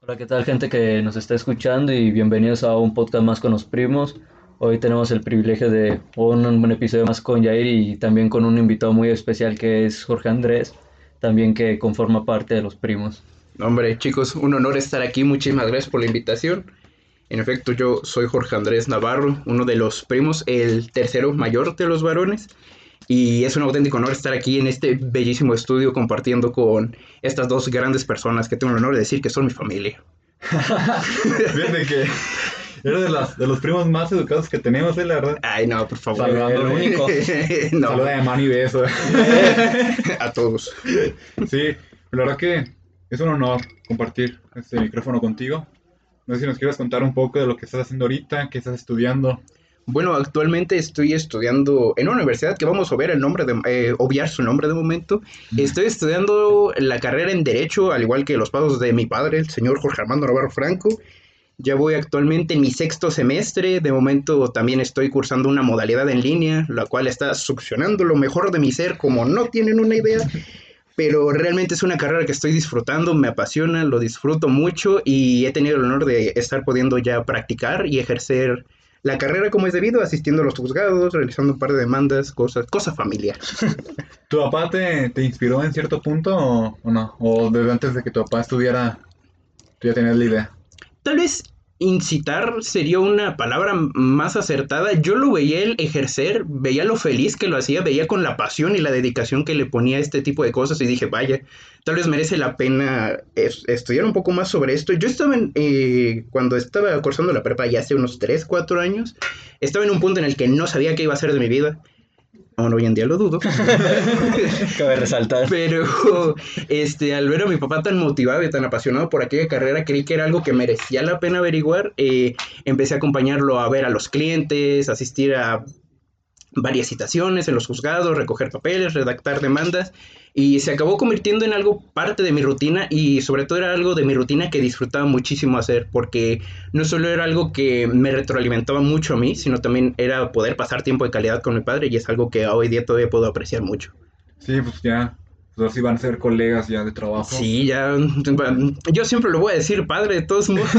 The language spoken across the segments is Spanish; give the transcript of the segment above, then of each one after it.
Hola, ¿qué tal gente que nos está escuchando y bienvenidos a un podcast más con los primos? Hoy tenemos el privilegio de un, un episodio más con Jair y también con un invitado muy especial que es Jorge Andrés, también que conforma parte de los primos. Hombre, chicos, un honor estar aquí. Muchísimas gracias por la invitación. En efecto, yo soy Jorge Andrés Navarro, uno de los primos, el tercero mayor de los varones. Y es un auténtico honor estar aquí en este bellísimo estudio compartiendo con estas dos grandes personas que tengo el honor de decir que son mi familia. Fíjate que eres de, las, de los primos más educados que tenemos, ¿eh? La verdad. Ay, no, por favor. Saludando, el único. no, Saluda de mano y beso. a todos. Sí, la verdad que es un honor compartir este micrófono contigo. No sé si nos quieres contar un poco de lo que estás haciendo ahorita, qué estás estudiando. Bueno, actualmente estoy estudiando en una universidad que vamos a ver el nombre, de, eh, obviar su nombre de momento. Estoy estudiando la carrera en Derecho, al igual que los pasos de mi padre, el señor Jorge Armando Navarro Franco. Ya voy actualmente en mi sexto semestre. De momento también estoy cursando una modalidad en línea, la cual está succionando lo mejor de mi ser, como no tienen una idea. Pero realmente es una carrera que estoy disfrutando, me apasiona, lo disfruto mucho y he tenido el honor de estar pudiendo ya practicar y ejercer la carrera como es debido, asistiendo a los juzgados, realizando un par de demandas, cosas, cosa familiar. ¿Tu papá te, te inspiró en cierto punto o, o no? ¿O desde antes de que tu papá estudiara, tú ya tenías la idea? Tal vez incitar sería una palabra más acertada. Yo lo veía él ejercer, veía lo feliz que lo hacía, veía con la pasión y la dedicación que le ponía a este tipo de cosas y dije, vaya, tal vez merece la pena es- estudiar un poco más sobre esto. Yo estaba en, eh, cuando estaba cursando la prepa ya hace unos 3, 4 años, estaba en un punto en el que no sabía qué iba a hacer de mi vida. Aún hoy en día lo dudo. Cabe resaltar. Pero este, al ver a mi papá tan motivado y tan apasionado por aquella carrera, creí que era algo que merecía la pena averiguar. Eh, empecé a acompañarlo a ver a los clientes, asistir a varias citaciones en los juzgados, recoger papeles, redactar demandas. Y se acabó convirtiendo en algo parte de mi rutina y sobre todo era algo de mi rutina que disfrutaba muchísimo hacer porque no solo era algo que me retroalimentaba mucho a mí, sino también era poder pasar tiempo de calidad con mi padre y es algo que hoy día todavía puedo apreciar mucho. Sí, pues ya. Pues así van a ser colegas ya de trabajo. Sí, ya. Yo siempre lo voy a decir padre de todos modos.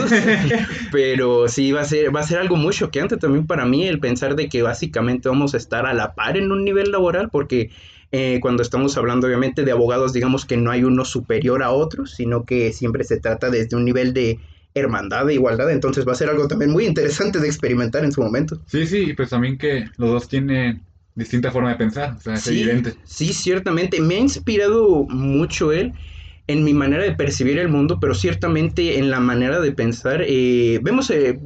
pero sí, va a ser, va a ser algo muy choqueante también para mí el pensar de que básicamente vamos a estar a la par en un nivel laboral, porque eh, cuando estamos hablando obviamente de abogados, digamos que no hay uno superior a otro, sino que siempre se trata desde un nivel de hermandad, de igualdad. Entonces va a ser algo también muy interesante de experimentar en su momento. Sí, sí, pues también que los dos tienen distinta forma de pensar, o sea, es Sí, evidente. sí, ciertamente. Me ha inspirado mucho él en mi manera de percibir el mundo, pero ciertamente en la manera de pensar. eh, vemos, eh,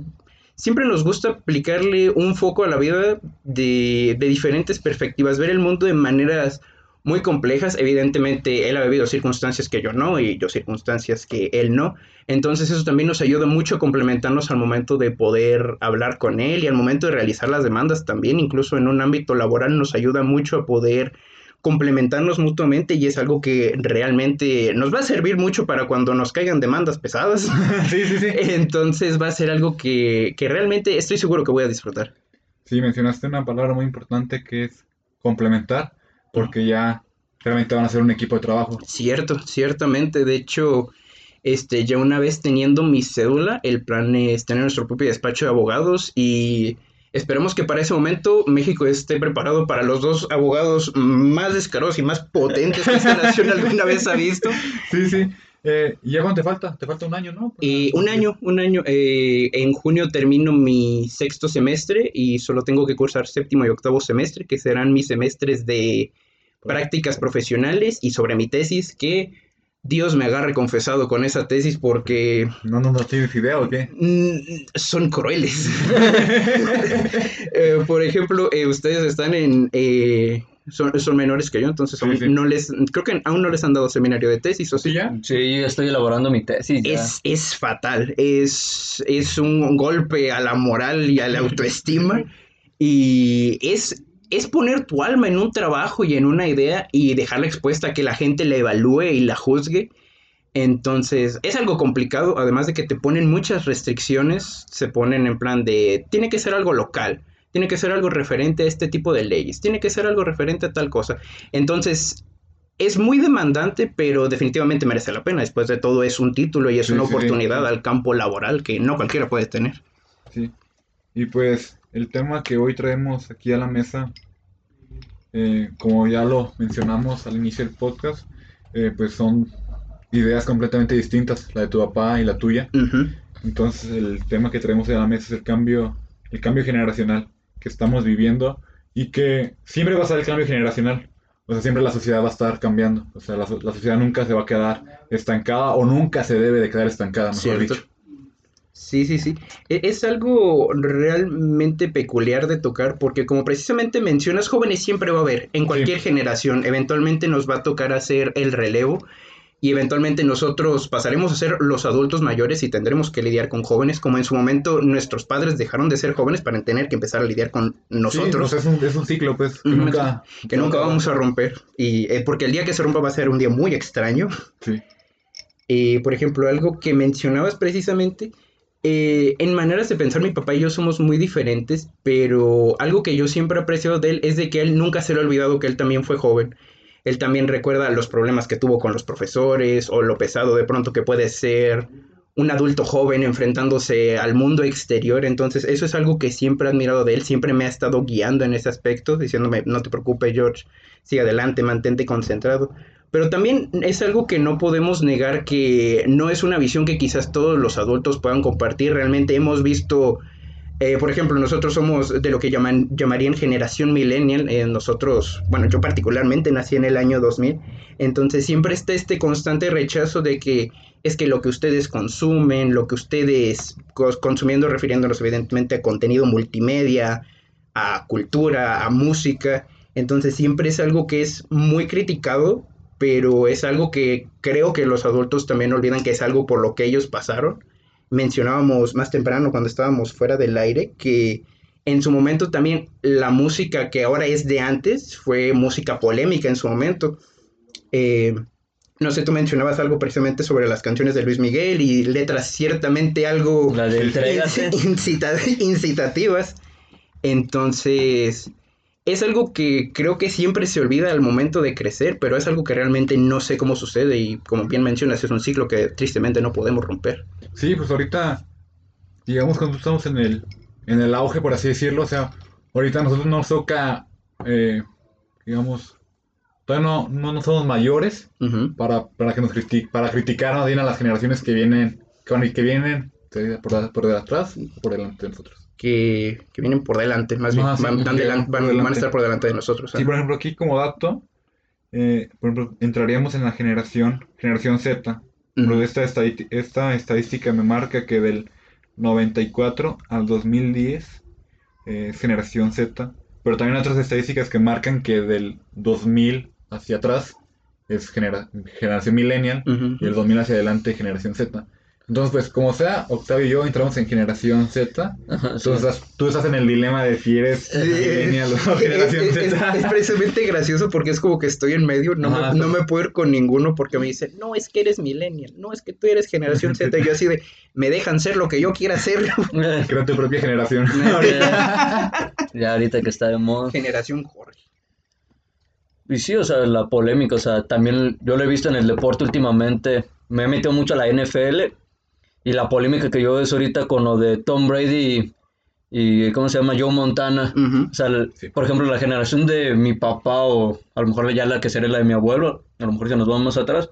siempre nos gusta aplicarle un foco a la vida de, de diferentes perspectivas, ver el mundo de maneras muy complejas. Evidentemente, él ha vivido circunstancias que yo no y yo circunstancias que él no. Entonces eso también nos ayuda mucho a complementarnos al momento de poder hablar con él y al momento de realizar las demandas también, incluso en un ámbito laboral nos ayuda mucho a poder complementarnos mutuamente y es algo que realmente nos va a servir mucho para cuando nos caigan demandas pesadas. sí, sí, sí. Entonces va a ser algo que, que realmente estoy seguro que voy a disfrutar. Sí, mencionaste una palabra muy importante que es complementar, porque ya realmente van a ser un equipo de trabajo. Cierto, ciertamente. De hecho, este, ya una vez teniendo mi cédula, el plan es tener nuestro propio despacho de abogados y esperemos que para ese momento México esté preparado para los dos abogados más descarados y más potentes que esta nación alguna vez ha visto. Sí, sí. Eh, ¿Y ya cuánto te falta? Te falta un año, ¿no? Eh, un año, un año. eh, en junio termino mi sexto semestre y solo tengo que cursar séptimo y octavo semestre, que serán mis semestres de prácticas profesionales y sobre mi tesis, que Dios me agarre confesado con esa tesis porque No, no, no tienes idea o qué. mm, son crueles. Eh, por ejemplo, eh, ustedes están en... eh, son, son menores que yo, entonces Sí, aún sí. no les... Creo que aún no les han dado seminario de tesis, ¿o sí? ¿Sí ya? Sí, yo estoy elaborando mi tesis. ya. Es, es fatal, es, es un golpe a la moral y a la autoestima y es, es poner tu alma en un trabajo y en una idea y dejarla expuesta a que la gente la evalúe y la juzgue. Entonces, es algo complicado, además de que te ponen muchas restricciones, se ponen en plan de, tiene que ser algo local, tiene que ser algo referente a este tipo de leyes, tiene que ser algo referente a tal cosa. Entonces, es muy demandante, pero definitivamente merece la pena. Después de todo es un título y es Sí, una sí, sí. oportunidad al campo laboral que no cualquiera puede tener. Sí. Y pues el tema que hoy traemos aquí a la mesa, eh, como ya lo mencionamos al inicio del podcast, eh, pues son ideas completamente distintas, la de tu papá y la tuya. Entonces el tema que traemos a la mesa es el cambio, el cambio generacional que estamos viviendo y que siempre va a ser el cambio generacional. O sea, siempre la sociedad va a estar cambiando. O sea, la, la sociedad nunca se va a quedar estancada o nunca se debe de quedar estancada, mejor Cierto. dicho. Sí, sí, sí. E- Es algo realmente peculiar de tocar porque como precisamente mencionas, jóvenes siempre va a haber, en cualquier generación, eventualmente nos va a tocar hacer el relevo y eventualmente nosotros pasaremos a ser los adultos mayores y tendremos que lidiar con jóvenes, como en su momento nuestros padres dejaron de ser jóvenes para tener que empezar a lidiar con nosotros. Sí, sea, es, un, es un ciclo, pues, que nunca... que nunca vamos a romper. Y eh, porque el día que se rompa va a ser un día muy extraño. Sí, Eh, por ejemplo, algo que mencionabas precisamente, eh, en maneras de pensar, mi papá y yo somos muy diferentes, pero algo que yo siempre he apreciado de él es de que él nunca se le ha olvidado que él también fue joven. Él también recuerda los problemas que tuvo con los profesores o lo pesado de pronto que puede ser un adulto joven enfrentándose al mundo exterior. Entonces, eso es algo que siempre he admirado de él, siempre me ha estado guiando en ese aspecto, diciéndome, no te preocupes, George, sigue adelante, mantente concentrado. Pero también es algo que no podemos negar que no es una visión que quizás todos los adultos puedan compartir. Realmente hemos visto, eh, por ejemplo, nosotros somos de lo que llaman, llamarían generación millennial. eh, nosotros, bueno, yo particularmente nací en el año 2000. Entonces siempre está este constante rechazo de que es que lo que ustedes consumen, lo que ustedes consumiendo, refiriéndonos evidentemente a contenido multimedia, a cultura, a música. Entonces siempre es algo que es muy criticado, pero es algo que creo que los adultos también olvidan que es algo por lo que ellos pasaron. Mencionábamos más temprano cuando estábamos fuera del aire que en su momento también la música que ahora es de antes fue música polémica en su momento. Eh, no sé, tú mencionabas algo precisamente sobre las canciones de Luis Miguel y letras ciertamente algo La de incita- incitativas. Entonces, es algo que creo que siempre se olvida al momento de crecer, pero es algo que realmente no sé cómo sucede y como bien mencionas, es un ciclo que tristemente no podemos romper. Sí, pues ahorita, digamos, cuando estamos en el, en el auge, por así decirlo, o sea, ahorita a nosotros nos toca, eh, digamos, todavía no, no, no somos mayores para, para que nos para criticar más bien a las generaciones que vienen, que, vienen eh, por, por atrás y por delante de nosotros. Que, que vienen por delante, más bien, sí, van, van delan- van- a estar por delante de nosotros. Sí, ¿ah? por ejemplo, aquí como dato, eh, por ejemplo, entraríamos en la generación, generación Z. Ujú. Pero esta, esta estadística me marca que del 94 al 2010 eh, es generación Z. Pero también otras estadísticas que marcan que del 2000 hacia atrás es genera- generación millennial y del 2000 hacia adelante generación Z. Entonces, pues como sea, Octavio y yo entramos en generación Z. Ajá, sí. Tú estás, tú estás en el dilema de si eres Sí. millennial o Es, generación es- Z. es precisamente gracioso porque es como que estoy en medio, no, Ajá, me, no me puedo ir con ninguno porque me dicen, no, es que eres millennial, no, es que tú eres generación Z, y yo así de, me dejan ser lo que yo quiera ser, Crea tu propia generación. ya ahorita que está de moda. generación Jorge. Y sí, o sea, la polémica, o sea, también yo lo he visto en el deporte últimamente. Me he metido mucho a la NFL y la polémica que yo veo es ahorita con lo de Tom Brady y, y ¿cómo se llama? Joe Montana. O sea, el- Sí. por ejemplo, la generación de mi papá o a lo mejor ya la que sería la de mi abuelo, a lo mejor si nos vamos más atrás,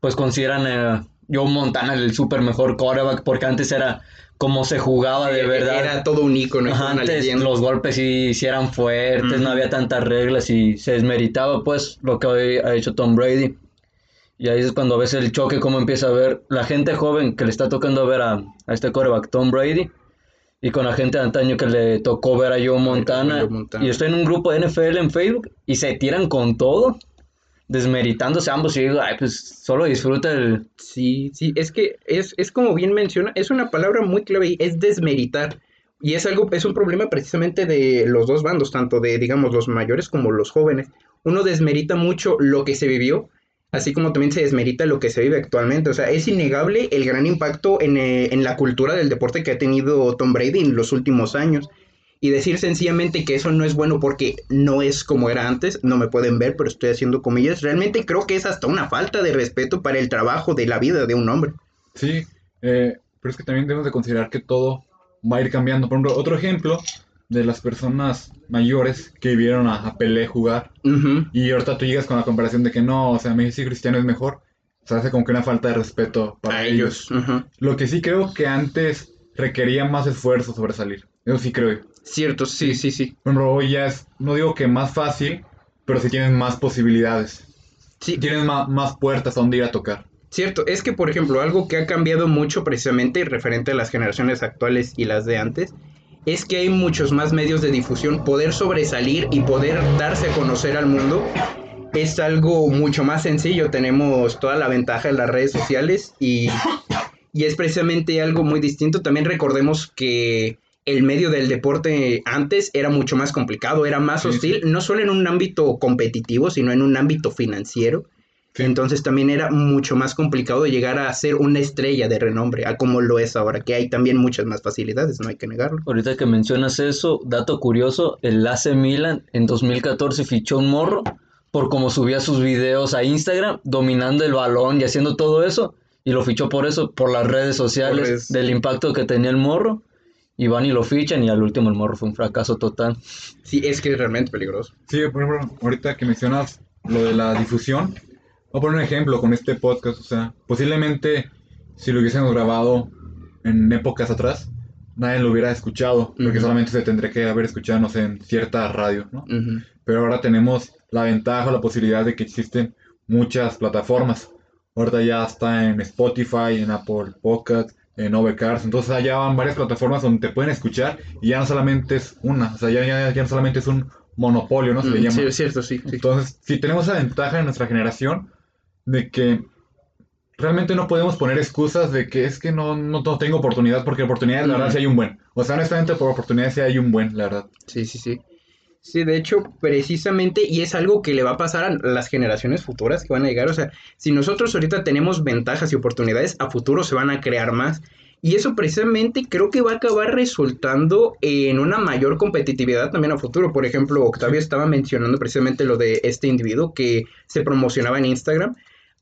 pues consideran a Joe Montana el súper mejor quarterback porque antes era como se jugaba de verdad. Era todo un Ajá, una antes los golpes sí, sí eran fuertes, no había tantas reglas y se desmeritaba pues lo que hoy ha hecho Tom Brady. Y ahí es cuando ves el choque, cómo empieza a ver la gente joven que le está tocando ver a, a este coreback Tom Brady y con la gente de antaño que le tocó ver a Joe Montana. Joe Montana. Y estoy en un grupo de NFL en Facebook y se tiran con todo, desmeritándose ambos y digo, ay, pues solo disfruta el... Sí, sí, es que es, es como bien menciona, es una palabra muy clave y es desmeritar. Y es algo, es un problema precisamente de los dos bandos, tanto de, digamos, los mayores como los jóvenes. Uno desmerita mucho lo que se vivió, así como también se desmerita lo que se vive actualmente. O sea, es innegable el gran impacto en, eh, en la cultura del deporte que ha tenido Tom Brady en los últimos años. Y decir sencillamente que eso no es bueno porque no es como era antes, no me pueden ver, pero estoy haciendo comillas, realmente creo que es hasta una falta de respeto para el trabajo de la vida de un hombre. Sí, eh, pero es que también debemos de considerar que todo va a ir cambiando. Por ejemplo, otro ejemplo de las personas mayores que vieron a, a Pelé jugar Ujú. y ahorita tú llegas con la comparación de que no, o sea, Messi Cristiano es mejor, se hace como que una falta de respeto para A ellos. Lo que sí creo que antes requería más esfuerzo sobresalir. Eso sí creo. Cierto, sí, sí, sí. Por ejemplo, hoy ya es, no digo que más fácil, pero sí tienes más posibilidades. Sí, Tienes ma- más, puertas a donde ir a tocar. Cierto, es que por ejemplo algo que ha cambiado mucho precisamente referente a las generaciones actuales y las de antes es que hay muchos más medios de difusión, poder sobresalir y poder darse a conocer al mundo es algo mucho más sencillo, tenemos toda la ventaja de las redes sociales y, y es precisamente algo muy distinto, también recordemos que el medio del deporte antes era mucho más complicado, era más Sí, hostil, no solo en un ámbito competitivo, sino en un ámbito financiero. Sí. Entonces también era mucho más complicado llegar a ser una estrella de renombre, a como lo es ahora, que hay también muchas más facilidades, no hay que negarlo. Ahorita que mencionas eso, dato curioso, el AC Milan en 2014 fichó un morro por cómo subía sus videos a Instagram, dominando el balón y haciendo todo eso, y lo fichó por eso, por las redes sociales, redes. del impacto que tenía el morro, y van y lo fichan, y al último el morro fue un fracaso total. Sí, es que es realmente peligroso. Sí, por ejemplo, ahorita que mencionas lo de la difusión, voy a poner un ejemplo con este podcast. O sea, posiblemente si lo hubiésemos grabado en épocas atrás, nadie lo hubiera escuchado, porque Ujú. solamente se tendría que haber escuchado, no sé, en cierta radio, ¿no? Ujú. Pero ahora tenemos la ventaja, la posibilidad de que existen muchas plataformas. Ahorita ya está en Spotify, en Apple Podcast, en Overcast. Entonces allá van varias plataformas donde te pueden escuchar y ya no solamente es una, o sea, ya, ya, ya no solamente es un monopolio, ¿no? Se le Mm, llama. Sí, es cierto, sí. sí. Entonces, si tenemos esa ventaja en nuestra generación de que realmente no podemos poner excusas de que es que no, no, no tengo oportunidad, porque oportunidades, la verdad, Ujú. sí hay un buen. O sea, honestamente, por oportunidades sí hay un buen, la verdad. Sí, sí, sí. Sí, de hecho, precisamente, y es algo que le va a pasar a las generaciones futuras que van a llegar. O sea, si nosotros ahorita tenemos ventajas y oportunidades, a futuro se van a crear más. Y eso precisamente creo que va a acabar resultando en una mayor competitividad también a futuro. Por ejemplo, Octavio estaba mencionando precisamente lo de este individuo que se promocionaba en Instagram.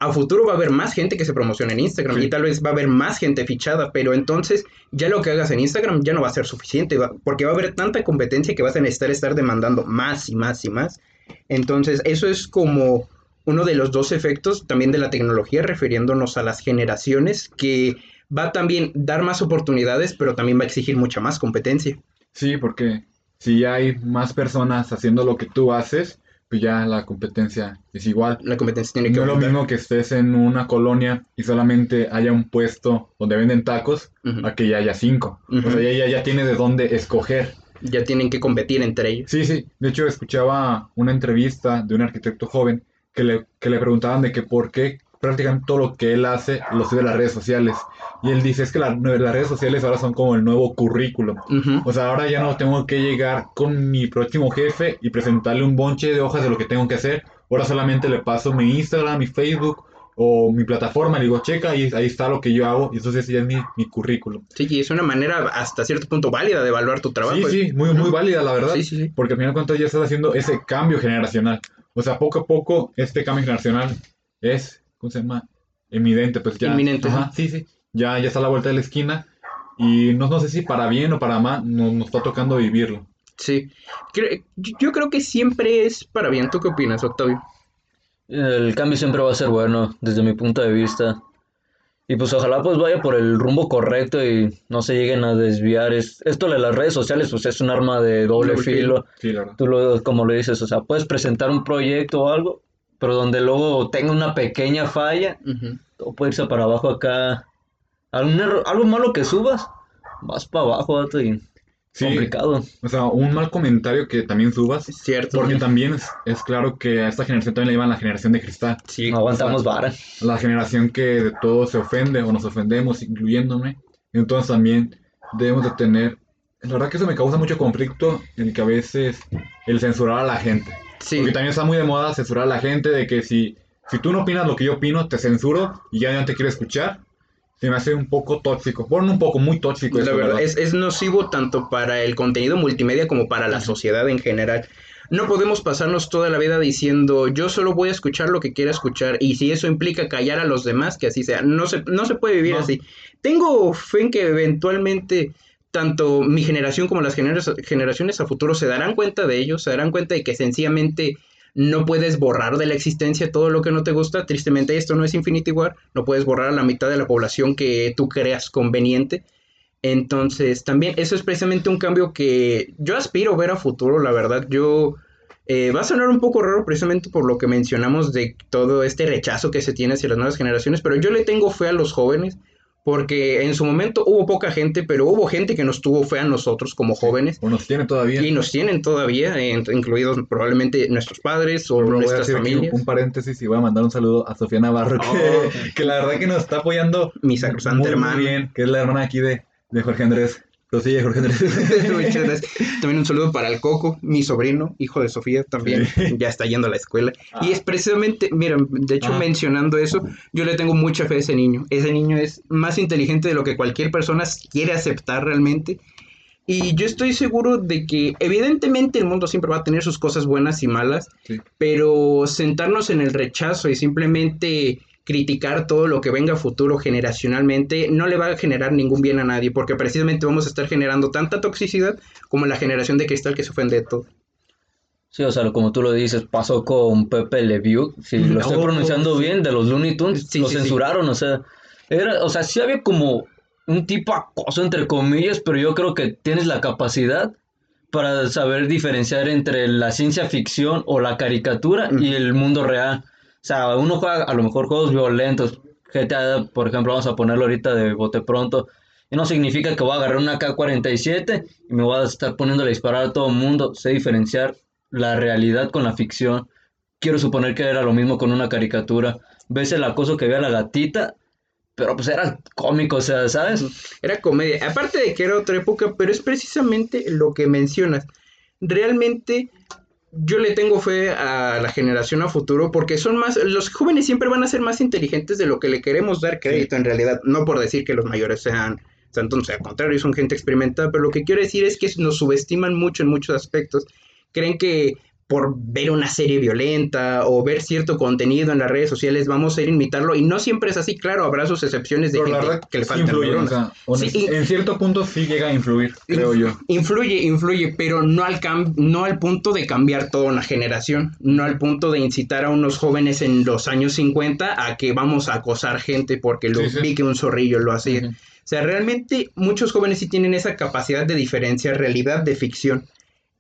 A futuro va a haber más gente que se promocione en Instagram Sí. y tal vez va a haber más gente fichada, pero entonces ya lo que hagas en Instagram ya no va a ser suficiente, va- porque va a haber tanta competencia que vas a necesitar estar demandando más y más y más. Entonces, eso es como uno de los dos efectos también de la tecnología, refiriéndonos a las generaciones, que va a también dar más oportunidades, pero también va a exigir mucha más competencia. Sí, porque si ya hay más personas haciendo lo que tú haces, pues ya la competencia es igual. La competencia tiene que No es lo mismo que estés en una colonia y solamente haya un puesto donde venden tacos, Ujú. a que ya haya cinco. O sea, ya, ya, ya tiene de dónde escoger. Ya tienen que competir entre ellos. Sí, sí. De hecho, escuchaba una entrevista de un arquitecto joven que le, que le preguntaban de que por qué prácticamente todo lo que él hace lo sube a las redes sociales. Y él dice, es que la- las redes sociales ahora son como el nuevo currículum. O sea, ahora ya no tengo que llegar con mi próximo jefe y presentarle un bonche de hojas de lo que tengo que hacer. Ahora solamente le paso mi Instagram, mi Facebook o mi plataforma, le digo, checa, y ahí está lo que yo hago. Y entonces ya es mi, mi currículum. Sí, y es una manera hasta cierto punto válida de evaluar tu trabajo. Sí, sí, muy, muy válida, la verdad. Sí, sí, sí. Porque al final de cuentas ya estás haciendo ese cambio generacional. O sea, poco a poco este cambio generacional es, ¿cómo se llama? Evidente, pues ya. Ajá, sí, sí. Ya, ya está a la vuelta de la esquina. Y no, no sé si para bien o para mal nos, nos está tocando vivirlo. Sí. Cre- yo yo creo que siempre es para bien. ¿Tú qué opinas, Octavio? El cambio siempre va a ser bueno, desde mi punto de vista. Y pues ojalá pues vaya por el rumbo correcto y no se lleguen a desviar. Es, esto de las redes sociales pues es un arma de doble Doble filo. filo. Sí, la verdad. Tú lo, como lo dices, o sea, puedes presentar un proyecto o algo, pero donde luego tenga una pequeña falla, Ujú. todo puede irse para abajo acá. Algún error- algo malo que subas, vas para abajo, vato, y Sí, complicado. o sea, un mal comentario que también subas. Es cierto. Porque también es, es claro que a esta generación también le llaman la generación de cristal. Sí. No aguantamos vara. La generación que de todo se ofende o nos ofendemos, incluyéndome. Entonces también debemos de tener... La verdad que eso me causa mucho conflicto, el que a veces el censurar a la gente. Sí. Porque también está muy de moda censurar a la gente de que si, si tú no opinas lo que yo opino, te censuro y ya no te quiero escuchar. se me hace un poco tóxico. Bueno, un poco, muy tóxico. La eso, verdad, ¿verdad? es, es nocivo tanto para el contenido multimedia como para la sociedad en general. No podemos pasarnos toda la vida diciendo yo solo voy a escuchar lo que quiera escuchar y si eso implica callar a los demás, que así sea. No se, no se puede vivir No. así. Tengo fe en que eventualmente tanto mi generación como las gener- generaciones a futuro se darán cuenta de ello, se darán cuenta de que sencillamente no puedes borrar de la existencia todo lo que no te gusta. Tristemente esto no es Infinity War, no puedes borrar a la mitad de la población que tú creas conveniente. Entonces, también eso es precisamente un cambio que yo aspiro ver a futuro, la verdad. Yo eh, va a sonar un poco raro precisamente por lo que mencionamos de todo este rechazo que se tiene hacia las nuevas generaciones, pero yo le tengo fe a los jóvenes porque en su momento hubo poca gente, pero hubo gente que nos tuvo fe a nosotros como jóvenes O nos tiene todavía. y nos tienen todavía, incluidos probablemente nuestros padres o a nuestras familias. un paréntesis y voy a mandar un saludo a Sofía Navarro, que, Oh. que la verdad que nos está apoyando Mi muy hermana. bien, que es la hermana aquí de, de Jorge Andrés. Prosigue, Jorge Andrés. Muchas gracias. También un saludo para el Coco, mi sobrino, hijo de Sofía, también Sí. ya está yendo a la escuela. Ah. Y es precisamente, mira, de hecho Ah. mencionando eso, yo le tengo mucha fe a ese niño. Ese niño es más inteligente de lo que cualquier persona quiere aceptar realmente. Y yo estoy seguro de que evidentemente el mundo siempre va a tener sus cosas buenas y malas, Sí. pero sentarnos en el rechazo y simplemente criticar todo lo que venga a futuro generacionalmente no le va a generar ningún bien a nadie, porque precisamente vamos a estar generando tanta toxicidad como la generación de cristal que se ofende de todo. Sí, o sea, como tú lo dices, pasó con Pepe Le Pew, si lo estoy pronunciando sí. bien, de los Looney Tunes, Sí, lo sí. censuraron, o sea, era, o sea, sí había como un tipo acoso entre comillas, pero yo creo que tienes la capacidad para saber diferenciar entre la ciencia ficción o la caricatura Mm. y el mundo real. O sea, uno juega a lo mejor juegos violentos, GTA, por ejemplo, vamos a ponerlo ahorita de bote pronto, y no significa que voy a agarrar una K-47 y me voy a estar poniendo a disparar a todo el mundo. Sé diferenciar la realidad con la ficción. Quiero suponer que era lo mismo con una caricatura. Ves el acoso que ve a la gatita, pero pues era cómico, o sea, ¿sabes? Era comedia. Aparte de que era otra época, pero es precisamente lo que mencionas. Realmente yo le tengo fe a la generación a futuro porque son más, los jóvenes siempre van a ser más inteligentes de lo que le queremos dar crédito en realidad. No por decir que los mayores sean santos, al contrario, son gente experimentada, pero lo que quiero decir es que nos subestiman mucho en muchos aspectos. Creen que por ver una serie violenta o ver cierto contenido en las redes sociales vamos a ir a imitarlo y no siempre es así, claro, habrá sus excepciones de Pero la gente verdad que le faltan influye, o neuronas. sea, honest- Sí, y- en cierto punto sí llega a influir, creo yo. Influye, influye, pero no al, cam- no al punto de cambiar toda una generación, no al punto de incitar a unos jóvenes en los años 50 a que vamos a acosar gente porque lo Sí, sí. vi que un zorrillo lo hacía. O sea, realmente muchos jóvenes sí tienen esa capacidad de diferenciar realidad de ficción.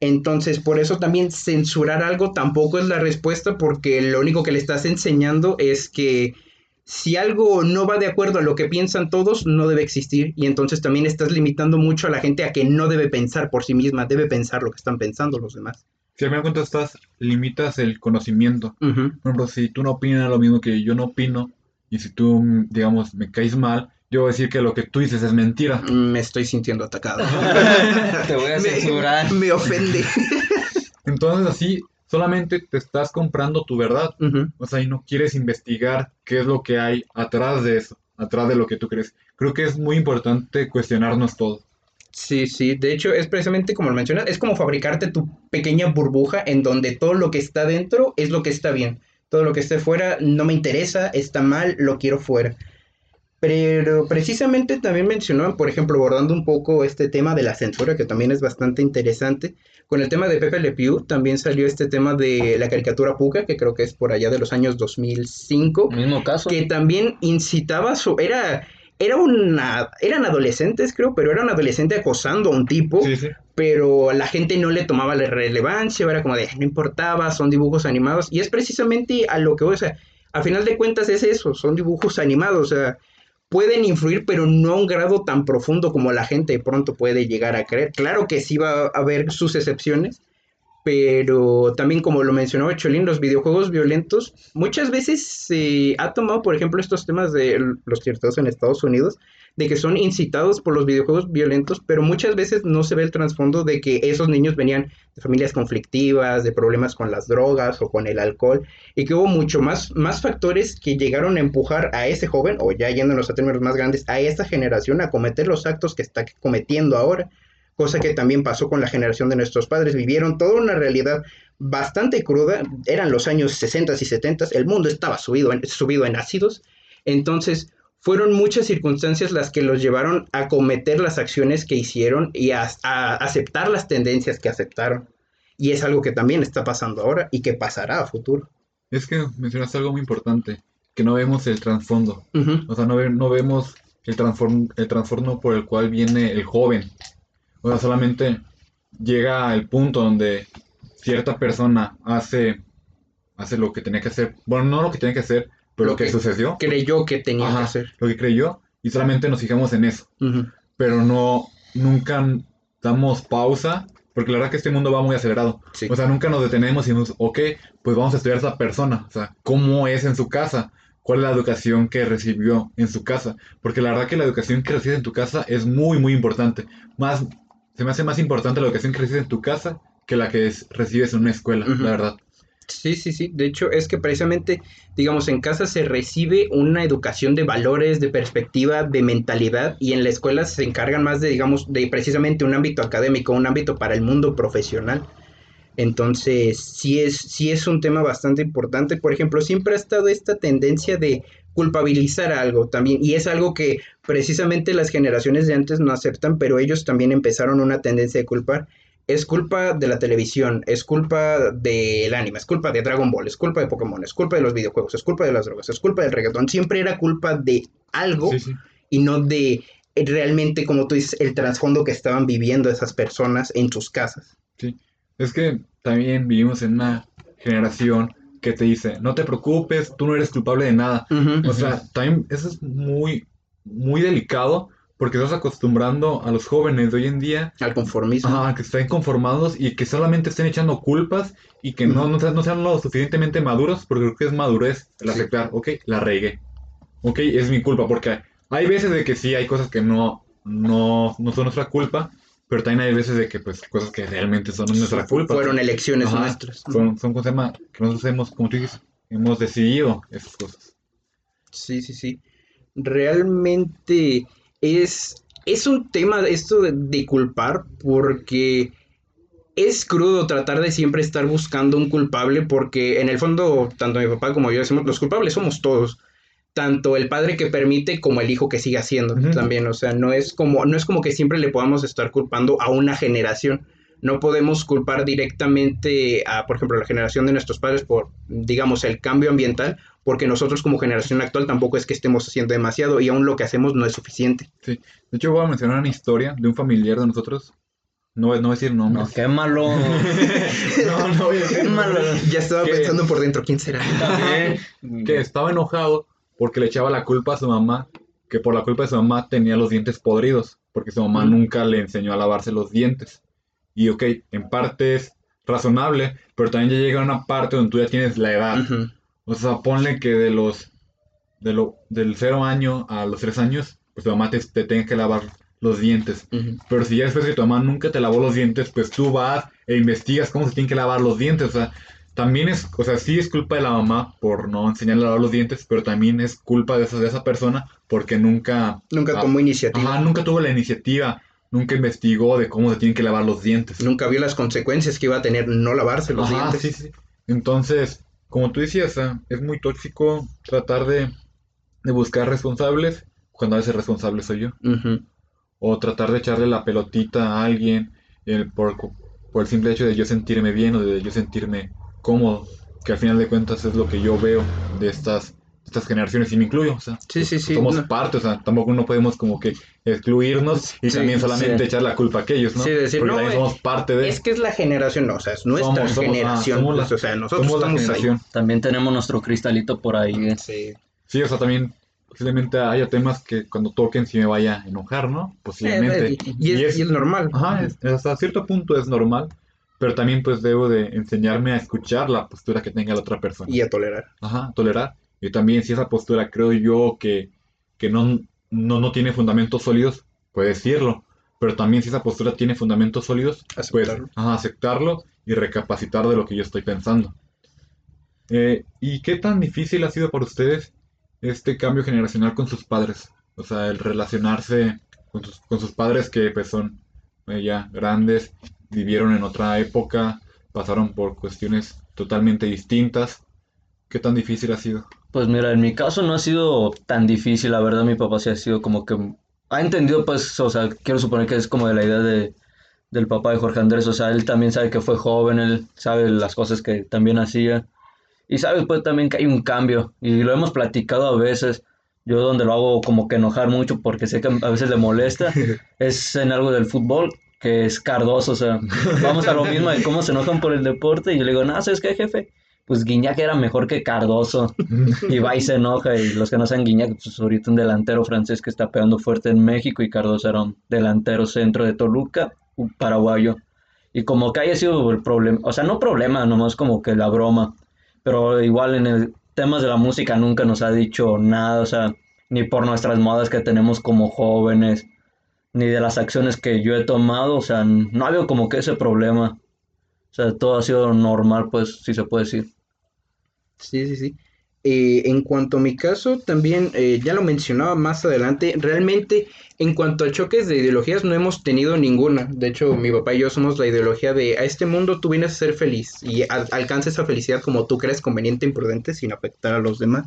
Entonces, por eso también censurar algo tampoco es la respuesta porque lo único que le estás enseñando es que si algo no va de acuerdo a lo que piensan todos, no debe existir. Y entonces también estás limitando mucho a la gente a que no debe pensar por sí misma, debe pensar lo que están pensando los demás. Si al final de cuentas estás, limitas el conocimiento. Ujú. Por ejemplo, si tú no opinas lo mismo que yo no opino, y si tú, digamos, me caes mal, yo voy a decir que lo que tú dices es mentira. Me estoy sintiendo atacado. Te voy a censurar. Me, ofende. Entonces así solamente te estás comprando tu verdad. O sea, y no quieres investigar qué es lo que hay atrás de eso, atrás de lo que tú crees. Creo que es muy importante cuestionarnos todo. Sí, sí, de hecho es precisamente como lo mencionas, es como fabricarte tu pequeña burbuja en donde todo lo que está dentro es lo que está bien, todo lo que esté fuera no me interesa, está mal, lo quiero fuera. Pero precisamente también mencionaban, por ejemplo, abordando un poco este tema de la censura, que también es bastante interesante. Con el tema de Pepe Le Pew también salió este tema de la caricatura Puka, que creo que es por allá de los años 2005 Mismo caso. que también incitaba su era era una eran adolescentes creo pero era un adolescente acosando a un tipo Sí, sí. pero la gente no le tomaba la relevancia era como de no importaba son dibujos animados y es precisamente a lo que voy o sea a final de cuentas es eso son dibujos animados o sea pueden influir pero no a un grado tan profundo como la gente pronto puede llegar a creer. Claro que sí va a haber sus excepciones pero también como lo mencionó Cholín, los videojuegos violentos muchas veces se ha tomado, por ejemplo, estos temas de los tiroteos en Estados Unidos, de que son incitados por los videojuegos violentos, pero muchas veces no se ve el trasfondo de que esos niños venían de familias conflictivas, de problemas con las drogas o con el alcohol, y que hubo mucho más, más factores que llegaron a empujar a ese joven, o ya yéndonos a términos más grandes, a esta generación a cometer los actos que está cometiendo ahora cosa que también pasó con la generación de nuestros padres. Vivieron toda una realidad bastante cruda, eran los años 60 y 70, el mundo estaba subido en, subido en ácidos, entonces fueron muchas circunstancias las que los llevaron a cometer las acciones que hicieron y a, aceptar las tendencias que aceptaron. Y es algo que también está pasando ahora y que pasará a futuro. Es que mencionaste algo muy importante, que no vemos el trasfondo. O sea, no, no vemos el, el trasfondo por el cual viene el joven. O sea, solamente llega el punto donde cierta persona hace, hace lo que tenía que hacer. Bueno, no lo que tenía que hacer, pero lo, que, sucedió. Creyó que tenía que hacer. Lo que creyó y solamente nos fijamos en eso. Pero no, nunca damos pausa porque la verdad que este mundo va muy acelerado. O sea, nunca nos detenemos y nos, ok, pues vamos a estudiar a esa persona. O sea, cómo es en su casa, cuál es la educación que recibió en su casa. Porque la verdad que la educación que recibes en tu casa es muy, muy importante. Más, se me hace más importante la educación que recibes en tu casa que la que recibes en una escuela, la verdad. Sí, sí, sí. De hecho, es que precisamente, digamos, en casa se recibe una educación de valores, de perspectiva, de mentalidad, y en la escuela se encargan más de, digamos, de precisamente un ámbito académico, un ámbito para el mundo profesional. Entonces, sí es, sí es un tema bastante importante. Por ejemplo, siempre ha estado esta tendencia de culpabilizar algo también. Y es algo que precisamente las generaciones de antes no aceptan, pero ellos también empezaron una tendencia de culpar. Es culpa de la televisión, es culpa del anime, es culpa de Dragon Ball, es culpa de Pokémon, es culpa de los videojuegos, es culpa de las drogas, es culpa del reggaetón. Siempre era culpa de algo y no de realmente, como tú dices, el trasfondo que estaban viviendo esas personas en sus casas. Sí, es que también vivimos en una generación que te dice, no te preocupes, tú no eres culpable de nada. o sea, también eso es muy, muy delicado porque estás acostumbrando a los jóvenes de hoy en día al conformismo. A que estén conformados y que solamente estén echando culpas y que no, no, sean, no, sean lo suficientemente maduros, porque creo que es madurez el aceptar, ok, la regué. Ok, es mi culpa, porque hay veces de que sí hay cosas que no, no, no son nuestra culpa, pero también hay veces de que, pues, cosas que realmente son nuestra culpa. Fueron elecciones nuestras. Son, son cosas que nosotros hemos, como tú dices, hemos decidido esas cosas. Sí, sí, sí. Realmente es, es un tema esto de, culpar porque es crudo tratar de siempre estar buscando un culpable porque en el fondo tanto mi papá como yo decimos los culpables somos todos tanto el padre que permite como el hijo que sigue haciendo también. O sea, no es como, no es como que siempre le podamos estar culpando a una generación. No podemos culpar directamente a, por ejemplo, la generación de nuestros padres por, digamos, el cambio ambiental, porque nosotros como generación actual tampoco es que estemos haciendo demasiado y aún lo que hacemos no es suficiente. Sí. De hecho, voy a mencionar una historia de un familiar de nosotros. No, no decir nombres. No, qué malo. no, no voy a decir malo. Ya estaba pensando por dentro, ¿quién será? que estaba enojado porque le echaba la culpa a su mamá, que por la culpa de su mamá tenía los dientes podridos, porque su mamá nunca le enseñó a lavarse los dientes. Y ok, en parte es razonable, pero también ya llega una parte donde tú ya tienes la edad. O sea, ponle que de los de lo, del cero año a los tres años, pues tu mamá te, te tenga que lavar los dientes. Pero si ya después que tu mamá nunca te lavó los dientes, pues tú vas e investigas cómo se tienen que lavar los dientes. O sea, también es, o sea, sí es culpa de la mamá por no enseñarle a lavar los dientes, pero también es culpa de esa, de esa persona porque nunca... Nunca tomó iniciativa. Ajá, nunca tuvo la iniciativa, nunca investigó de cómo se tienen que lavar los dientes. Nunca vio las consecuencias que iba a tener no lavarse los dientes. Sí, sí. Entonces, como tú decías, es muy tóxico tratar de, buscar responsables cuando a veces responsable soy yo. O tratar de echarle la pelotita a alguien por, por el simple hecho de yo sentirme bien o de yo sentirme cómodo, que al final de cuentas es lo que yo veo de estas estas generaciones y me incluyo, o sea, sí, sí, sí, somos parte, o sea, tampoco no podemos como que excluirnos y también solamente echar la culpa a aquellos, ¿no? Sí, decir, Porque no, también somos parte de Es que es la generación, no, o sea, es nuestra generación, somos, pues, o sea, nosotros somos la generación. También tenemos nuestro cristalito por ahí. ¿eh? Sí. Sí, o sea, también posiblemente haya temas que cuando toquen sí me vaya a enojar, ¿no? Posiblemente. y, es, y, es, normal. Ajá, hasta cierto punto es normal, pero también pues debo de enseñarme a escuchar la postura que tenga la otra persona. Y a tolerar. Ajá, tolerar. Y también si esa postura creo yo que, que no, no, no tiene fundamentos sólidos, puede decirlo. Pero también si esa postura tiene fundamentos sólidos, pues Aceptarlo. ajá, aceptarlo y recapacitar de lo que yo estoy pensando. Eh, ¿Y qué tan difícil ha sido para ustedes este cambio generacional con sus padres? O sea, el relacionarse con sus, con sus padres que pues son eh, ya grandes, vivieron en otra época, pasaron por cuestiones totalmente distintas. ¿Qué tan difícil ha sido? Pues mira, en mi caso no ha sido tan difícil, la verdad mi papá sí ha sido como que ha entendido pues, o sea, quiero suponer que es como de la idea de, del papá de Jorge Andrés, o sea, él también sabe que fue joven, él sabe las cosas que también hacía y sabe pues también que hay un cambio y lo hemos platicado a veces, yo donde lo hago como que enojar mucho porque sé que a veces le molesta, es en algo del fútbol, que es Cardoso, o sea, vamos a lo mismo de cómo se enojan por el deporte y yo le digo, no, ¿sabes qué, jefe? Pues Guiñac era mejor que Cardoso. Y va y se enoja. Y los que no saben Guiñac, pues ahorita un delantero francés que está pegando fuerte en México. Y Cardoso era un delantero centro de Toluca, un paraguayo. Y como que haya sido el problema, o sea, no problema, nomás como que la broma. Pero igual en el temas de la música nunca nos ha dicho nada, o sea, ni por nuestras modas que tenemos como jóvenes, ni de las acciones que yo he tomado, o sea, no ha habido como que ese problema. O sea, todo ha sido normal, pues, si se puede decir. Sí, sí, sí. Eh, en cuanto a mi caso, también eh, ya lo mencionaba más adelante, realmente en cuanto a choques de ideologías no hemos tenido ninguna. De hecho, mi papá y yo somos la ideología de a este mundo tú vienes a ser feliz y al- alcanza esa felicidad como tú crees conveniente e imprudente sin afectar a los demás.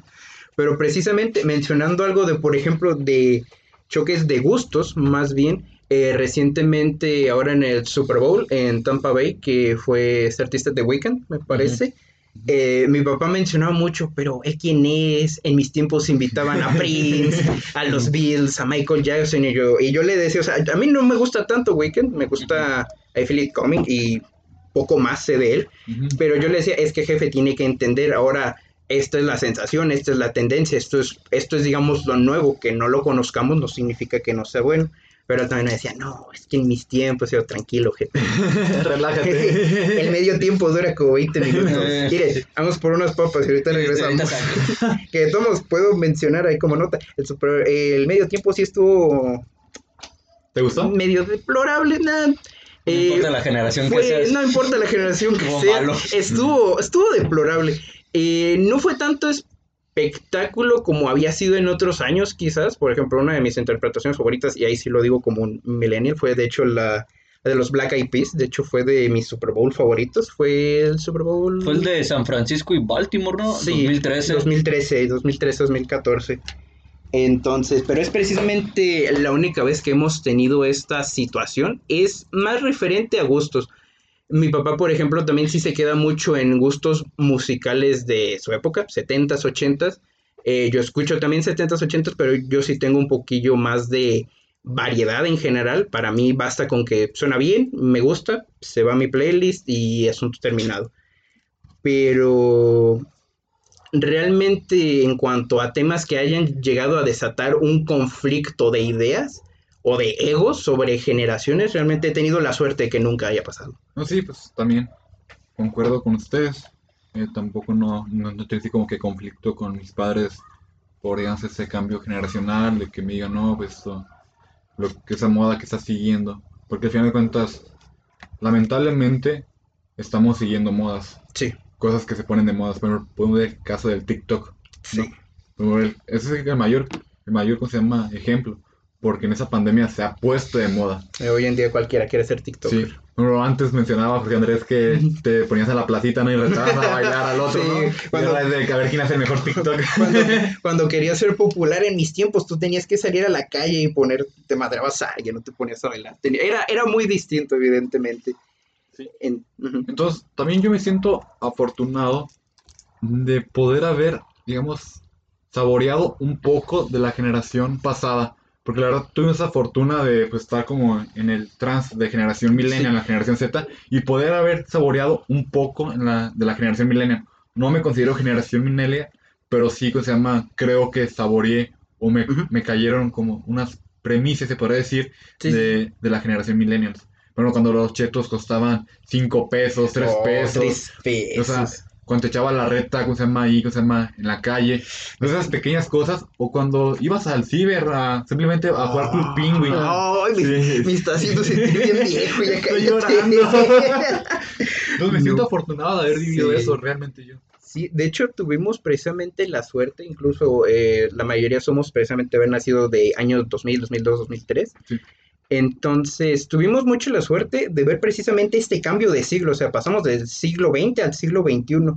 Pero precisamente mencionando algo de, por ejemplo, de choques de gustos, más bien, eh, recientemente ahora en el Super Bowl en Tampa Bay, que fue este artista de Weeknd, me parece. Eh, mi papá mencionaba mucho, pero ¿él quién es? En mis tiempos invitaban a Prince, a los Bills, a Michael Jackson y yo, y yo le decía, o sea, a mí no me gusta tanto Weekend, me gusta I Feel It Coming y poco más sé de él, pero yo le decía, es que jefe tiene que entender ahora, esta es la sensación, esta es la tendencia, esto es, esto es digamos lo nuevo, que no lo conozcamos no significa que no sea bueno. Pero él también me decía, no, es que en mis tiempos, yo tranquilo, jefe. Relájate. El medio tiempo dura como 20 minutos. Mire, vamos por unas papas y ahorita regresamos. que todos puedo mencionar ahí como nota. El, super- el medio tiempo sí estuvo ¿Te gustó? medio deplorable, nada. No Eh, importa la generación que fue- seas. no importa la generación que sea, malo. estuvo, estuvo deplorable. Eh, no fue tanto espectáculo como había sido en otros años, quizás. Por ejemplo, una de mis interpretaciones favoritas, y ahí sí lo digo como un millennial, fue de hecho la, la de los Black Eyed Peas. De hecho, fue de mis Super Bowl favoritos. Fue el Super Bowl. Fue el de San Francisco y Baltimore, ¿no? Sí, 2013. 2013, 2013, 2014. Entonces, pero es precisamente la única vez que hemos tenido esta situación. Es más referente a gustos. Mi papá, por ejemplo, también sí se queda mucho en gustos musicales de su época, 70s, 80s. Eh, yo escucho también 70s, 80s, pero yo sí tengo un poquillo más de variedad en general. Para mí basta con que suena bien, me gusta, se va a mi playlist y asunto terminado. Pero realmente en cuanto a temas que hayan llegado a desatar un conflicto de ideas o de egos sobre generaciones, realmente he tenido la suerte de que nunca haya pasado. No, sí, pues también concuerdo con ustedes. Eh, tampoco no, no, no así como que conflicto con mis padres por, digamos, ese cambio generacional, de que me digan, no, pues esto, lo que esa moda que estás siguiendo. Porque al final de cuentas, lamentablemente, estamos siguiendo modas, Sí, cosas que se ponen de modas. Por ejemplo, podemos ver el caso del TikTok. sí. ¿no? Ese es el mayor, el mayor, ¿cómo se llama? Ejemplo. Porque en esa pandemia se ha puesto de moda. Eh, Hoy en día cualquiera quiere ser TikTok. Sí, pero antes mencionaba Jorge Andrés que te ponías en la placita ¿no? y retabas a bailar al otro, Sí, ¿no? cuando- de que a ver quién hace el mejor TikTok. Cuando, cuando querías ser popular en mis tiempos, tú tenías que salir a la calle y poner, te madrabas a alguien, no te ponías a bailar. Tenía- era, era muy distinto, evidentemente. Sí. En- ujú. Entonces, también yo me siento afortunado de poder haber, digamos, saboreado un poco de la generación pasada. Porque la verdad tuve esa fortuna de pues, estar como en el trans de generación millennial, la generación Z, y poder haber saboreado un poco en la, de la generación millennial. No me considero generación millennial, pero sí, ¿cómo se llama? Creo que saboreé o me, me cayeron como unas premisas, se podría decir, Sí, de, de la generación millennials. Bueno, cuando los chetos costaban 5 pesos, 3 Oh, pesos. tres pesos. O sea, cuando te echaba la reta, ¿cómo se llama ahí? ¿Cómo se llama? En la calle. Esas pequeñas cosas. O cuando ibas al ciber a simplemente a jugar Club Penguin. Ay, me, Sí. me está haciendo sentir bien viejo. Ya Estoy llorando. Entonces me siento No. afortunado de haber vivido Sí. eso, realmente yo. Sí, de hecho tuvimos precisamente la suerte, incluso eh, la mayoría somos precisamente haber nacido de años 2000, 2002, 2003. Sí. Entonces tuvimos mucho la suerte de ver precisamente este cambio de siglo, o sea, pasamos del siglo XX al siglo XXI.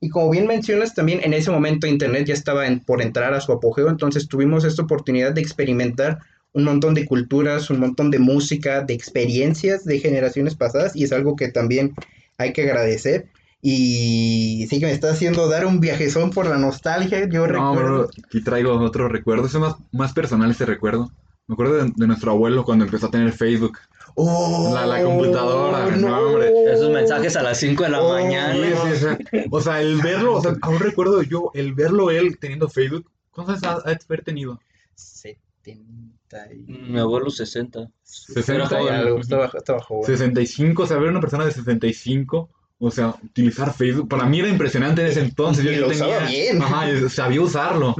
Y como bien mencionas, también en ese momento Internet ya estaba en- por entrar a su apogeo, entonces tuvimos esta oportunidad de experimentar un montón de culturas, un montón de música, de experiencias de generaciones pasadas, y es algo que también hay que agradecer. Y sí que me está haciendo dar un viajezón por la nostalgia, yo No, recuerdo. bro, aquí traigo otro recuerdo. Es más, más personal ese recuerdo. Me acuerdo de, de nuestro abuelo cuando empezó a tener Facebook. ¡Oh! La- la computadora, no, hombre. Esos mensajes a las 5 de la Oh, mañana. Sí, sí, o sea, o sea, el verlo, o sea, aún recuerdo yo, el verlo él teniendo Facebook. ¿Cuántos años ha haber tenido? 70 y... Mi abuelo 60. 60 Estaba, joven. algo, estaba, estaba joven. 65, o sea, ver una persona de 65, o sea, utilizar Facebook, para mí era impresionante en ese entonces. Y yo lo tenía, usaba bien. Ajá, sabía usarlo.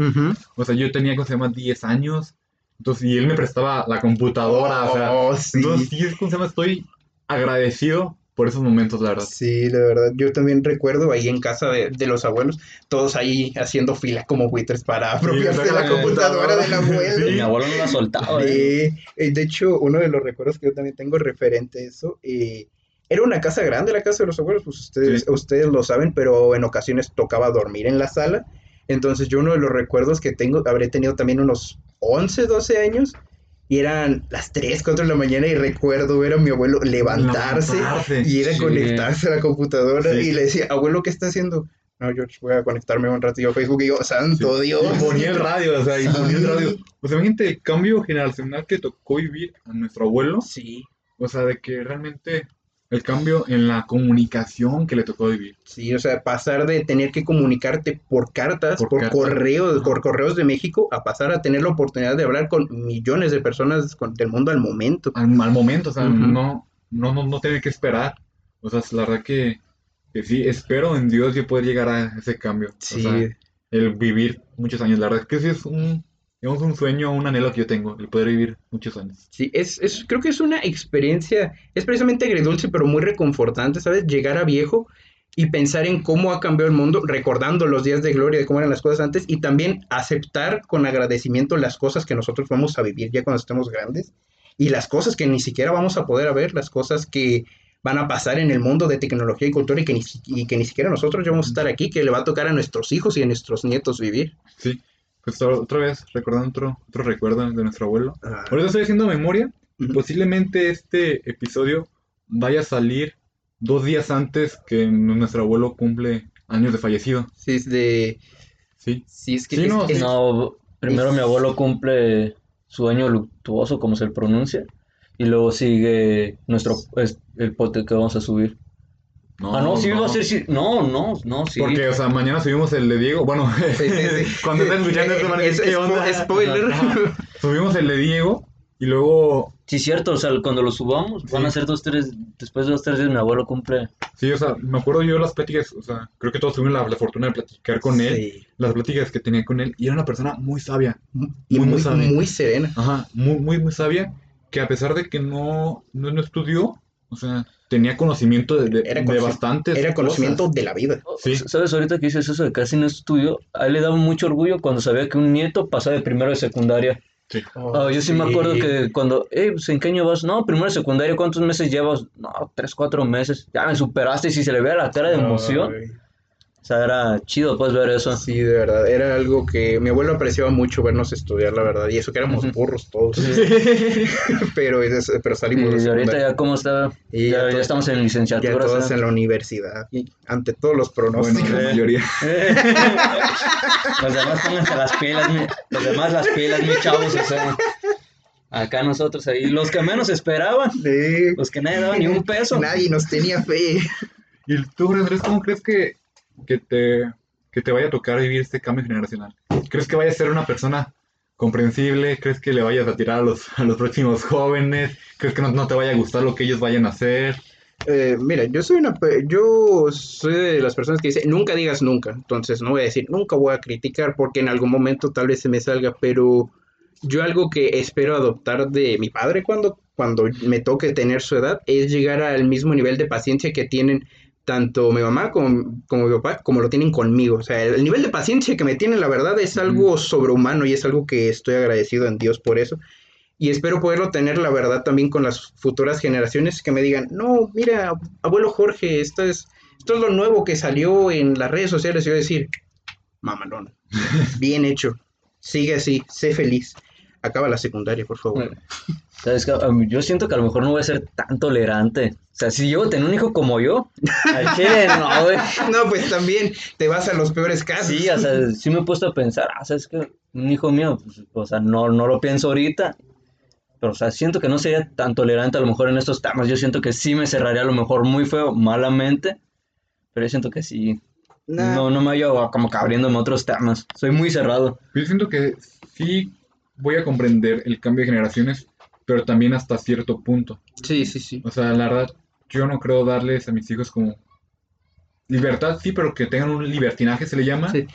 O sea, yo tenía, ¿cómo se llama? 10 años. Entonces, y él me prestaba la computadora, o sea. Oh, sí. Entonces, sí, es como estoy agradecido por esos momentos, la verdad. Sí, la verdad, yo también recuerdo ahí en casa de, de los abuelos, todos ahí haciendo fila como buitres para apropiarse de la computadora del abuelo. Mi abuelo no la soltaba. ¿eh? Sí, eh, de hecho, uno de los recuerdos que yo también tengo referente a eso, eh, era una casa grande, la casa de los abuelos, pues ustedes, Sí. ustedes lo saben, pero en ocasiones tocaba dormir en la sala. Entonces yo uno de los recuerdos que tengo, habré tenido también unos 11, 12 años, y eran las 3, 4 de la mañana y recuerdo ver a mi abuelo levantarse, y era sí. conectarse a la computadora Sí. y le decía, abuelo, ¿qué está haciendo? No, George, voy a conectarme un ratillo a Facebook y yo, santo Sí. Dios. Y ponía el radio, o sea, y ponía el radio. O sea, imagínate el cambio generacional que tocó vivir a nuestro abuelo. Sí. O sea, de que realmente el cambio en la comunicación que le tocó vivir. Sí, o sea, pasar de tener que comunicarte por cartas, por, Por cartas. correo, por correos de México, a pasar a tener la oportunidad de hablar con millones de personas con- del mundo al momento. Al, al momento, o sea, no, no, no, no tener que esperar. O sea, la verdad que, que sí, espero en Dios yo poder llegar a ese cambio. O Sí, sea, el vivir muchos años. La verdad es que sí es un, digamos, un sueño, un anhelo que yo tengo, el poder vivir muchos años. sí, es, es, creo que es una experiencia, es precisamente agridulce, pero muy reconfortante, ¿sabes? Llegar a viejo y pensar en cómo ha cambiado el mundo, recordando los días de gloria de cómo eran las cosas antes y también aceptar con agradecimiento las cosas que nosotros vamos a vivir ya cuando estemos grandes y las cosas que ni siquiera vamos a poder ver, las cosas que van a pasar en el mundo de tecnología y cultura y que ni, y que ni siquiera nosotros ya vamos a estar aquí, que le va a tocar a nuestros hijos y a nuestros nietos vivir. Sí, pues otra vez, recordando otro, otro recuerdo de nuestro abuelo. Ah, Ahorita estoy haciendo memoria. Ujú. Posiblemente este episodio vaya a salir dos días antes que nuestro abuelo cumple años de fallecido. Sí, es de... Sí, Sí, es que Sí, es- no, es- No, primero mi abuelo cumple su año luctuoso, como se le pronuncia, y luego sigue nuestro es- el pote que vamos a subir. No, ah, no, sí no. va a ser, sí. No, no, no, sí. Porque, o sea, mañana subimos el de Diego. Bueno, Sí, sí, sí. cuando estén escuchando esto van a Es- decir, ¿qué es- onda? spoiler. Ajá. Subimos el de Diego y luego, Sí, cierto, o sea, cuando lo subamos, van a ser dos, tres, después de dos, tres días mi abuelo cumple. sí, o sea, me acuerdo yo las pláticas, o sea, creo que todos tuvimos la, la fortuna de platicar con él, las pláticas que tenía con él, y era una persona muy sabia. Y Muy, muy muy, sabia. muy serena. Ajá, muy, muy, muy sabia, que a pesar de que no, no, no estudió, o sea, tenía conocimiento de, de, Era de conoci- bastantes Era conocimiento cosas. de la vida. Sí. ¿Sabes ahorita que dices eso de casi no estudio? A él le daba mucho orgullo cuando sabía que un nieto pasaba de primero de secundaria. Sí. Ah, yo sí, me acuerdo que cuando, eh, pues, ¿en qué año vas? No, primero de secundaria, ¿cuántos meses llevas? No, tres, cuatro meses. Ya me superaste y si se le veía la cara de emoción. Ay, O sea, era chido, pues, ver eso. Sí, de verdad. Era algo que mi abuelo apreciaba mucho vernos estudiar, la verdad. Y eso que éramos burros todos. pero, es- pero salimos de Y ahorita ya cómo está, Y ya, ya ya estamos en Ya licenciatura. o todos sea. en la universidad. Y ante todos los Bueno, pronósticos. la mayoría. Los demás pónganse las pilas, mi- los demás las pilas, mis chavos, o sea. Acá nosotros ahí, los que menos esperaban, Sí. los que nadie daba ni un peso. Nadie nos tenía fe. ¿Y tú, Andrés, cómo crees que, que te, que te vaya a tocar vivir este cambio generacional? ¿Crees que vaya a ser una persona comprensible? ¿Crees que le vayas a tirar a los, a los próximos jóvenes? ¿Crees que no, no te vaya a gustar lo que ellos vayan a hacer? Eh, mira, yo soy una, yo soy de las personas que dice nunca digas nunca. Entonces no voy a decir nunca voy a criticar porque en algún momento tal vez se me salga, pero yo algo que espero adoptar de mi padre cuando, cuando me toque tener su edad es llegar al mismo nivel de paciencia que tienen tanto mi mamá como, como mi papá, como lo tienen conmigo. O sea, el, el nivel de paciencia que me tienen, la verdad, es algo sobrehumano y es algo que estoy agradecido en Dios por eso. Y espero poderlo tener, la verdad, también con las futuras generaciones que me digan, no, mira, abuelo Jorge, esto es, esto es lo nuevo que salió en las redes sociales. Y yo decir, mamalón, bien hecho, sigue así, sé feliz. Acaba la secundaria, por favor. ¿Sabes? A Yo siento que a lo mejor no voy a ser tan tolerante. O sea, si yo tengo un hijo como yo, al chile no, güey. No, pues también te vas a los peores casos. Sí, o sea, sí me he puesto a pensar, ah, ¿sabes qué? Un hijo mío, pues, o sea, no, no lo pienso ahorita, pero, o sea, siento que no sería tan tolerante a lo mejor en estos temas. Yo siento que sí me cerraría a lo mejor muy feo, malamente, pero yo siento que sí. Nah. No, no me hallo como que abriéndome a otros temas. Soy muy cerrado. Yo siento que sí voy a comprender el cambio de generaciones, pero también hasta cierto punto. Sí, sí, sí. O sea, la verdad, yo no creo darles a mis hijos como libertad, sí, pero que tengan un libertinaje, se le llama. Sí.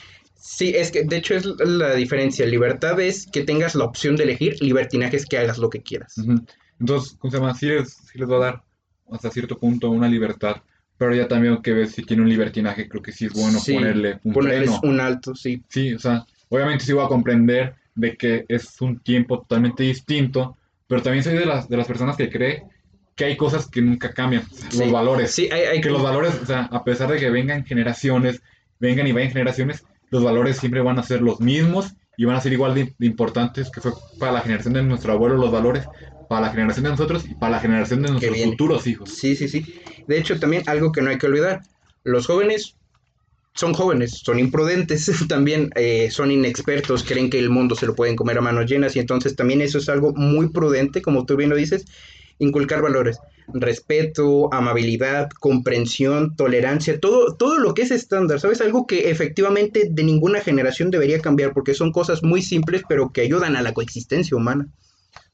Sí, es que de hecho es la diferencia. Libertad es que tengas la opción de elegir, libertinaje es que hagas lo que quieras. Ujú. Entonces, ¿cómo se llama? Sí les, sí les va a dar hasta cierto punto una libertad, pero ya también que ves si tiene un libertinaje, creo que sí es bueno Sí, ponerle un Ponerles freno. un alto, sí. Sí, o sea, obviamente sí voy a comprender de que es un tiempo totalmente distinto, pero también soy de las, de las personas que cree que hay cosas que nunca cambian, Sí. los valores. Sí, hay, hay que los valores, o sea, a pesar de que vengan generaciones, vengan y vayan generaciones, los valores siempre van a ser los mismos y van a ser igual de, de importantes que fue para la generación de nuestro abuelo los valores, para la generación de nosotros y para la generación de nuestros futuros hijos. Sí, sí, sí. De hecho, también algo que no hay que olvidar, los jóvenes son jóvenes, son imprudentes, también eh, son inexpertos, creen que el mundo se lo pueden comer a manos llenas y entonces también eso es algo muy prudente, como tú bien lo dices, inculcar valores, respeto, amabilidad, comprensión, tolerancia, todo, todo lo que es estándar, ¿sabes? Algo que efectivamente de ninguna generación debería cambiar porque son cosas muy simples pero que ayudan a la coexistencia humana.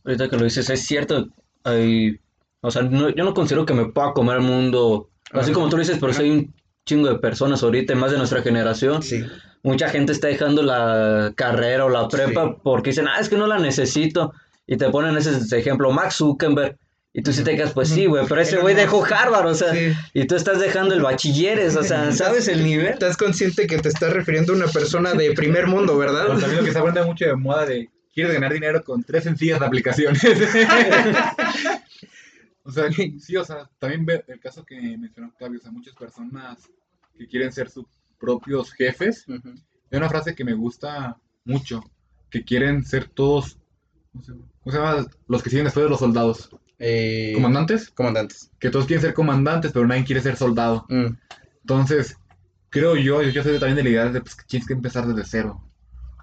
Ahorita que lo dices, es cierto. Hay, o sea, no- yo no considero que me pueda comer el mundo, así Ajá. como tú lo dices, pero soy un chingo de personas ahorita, más de nuestra generación. Sí. Mucha gente está dejando la carrera o la prepa Sí. porque dicen, ah, es que no la necesito. Y te ponen ese ejemplo, Max Zuckerberg. Y tú sí te quedas, pues sí, güey, pero ese güey dejó. Harvard, o sea, Sí. y tú estás dejando el bachilleres, o sea, ¿sabes el nivel? Estás consciente que te estás refiriendo a una persona de primer mundo, ¿verdad? Pero también lo que se pone mucho de moda de quieres ganar dinero con tres sencillas aplicaciones. o sea, sí, o sea, también el caso que mencionó Octavio, o sea, muchas personas que quieren ser sus propios jefes. Ujú. Hay una frase que me gusta mucho, que quieren ser todos, ¿cómo se llama? ¿Cómo se llama? Los que siguen después de los soldados. Eh, ¿Comandantes? Comandantes. Que todos quieren ser comandantes, pero nadie quiere ser soldado. Mm. Entonces, creo yo, yo soy también de la idea de pues, que tienes que empezar desde cero.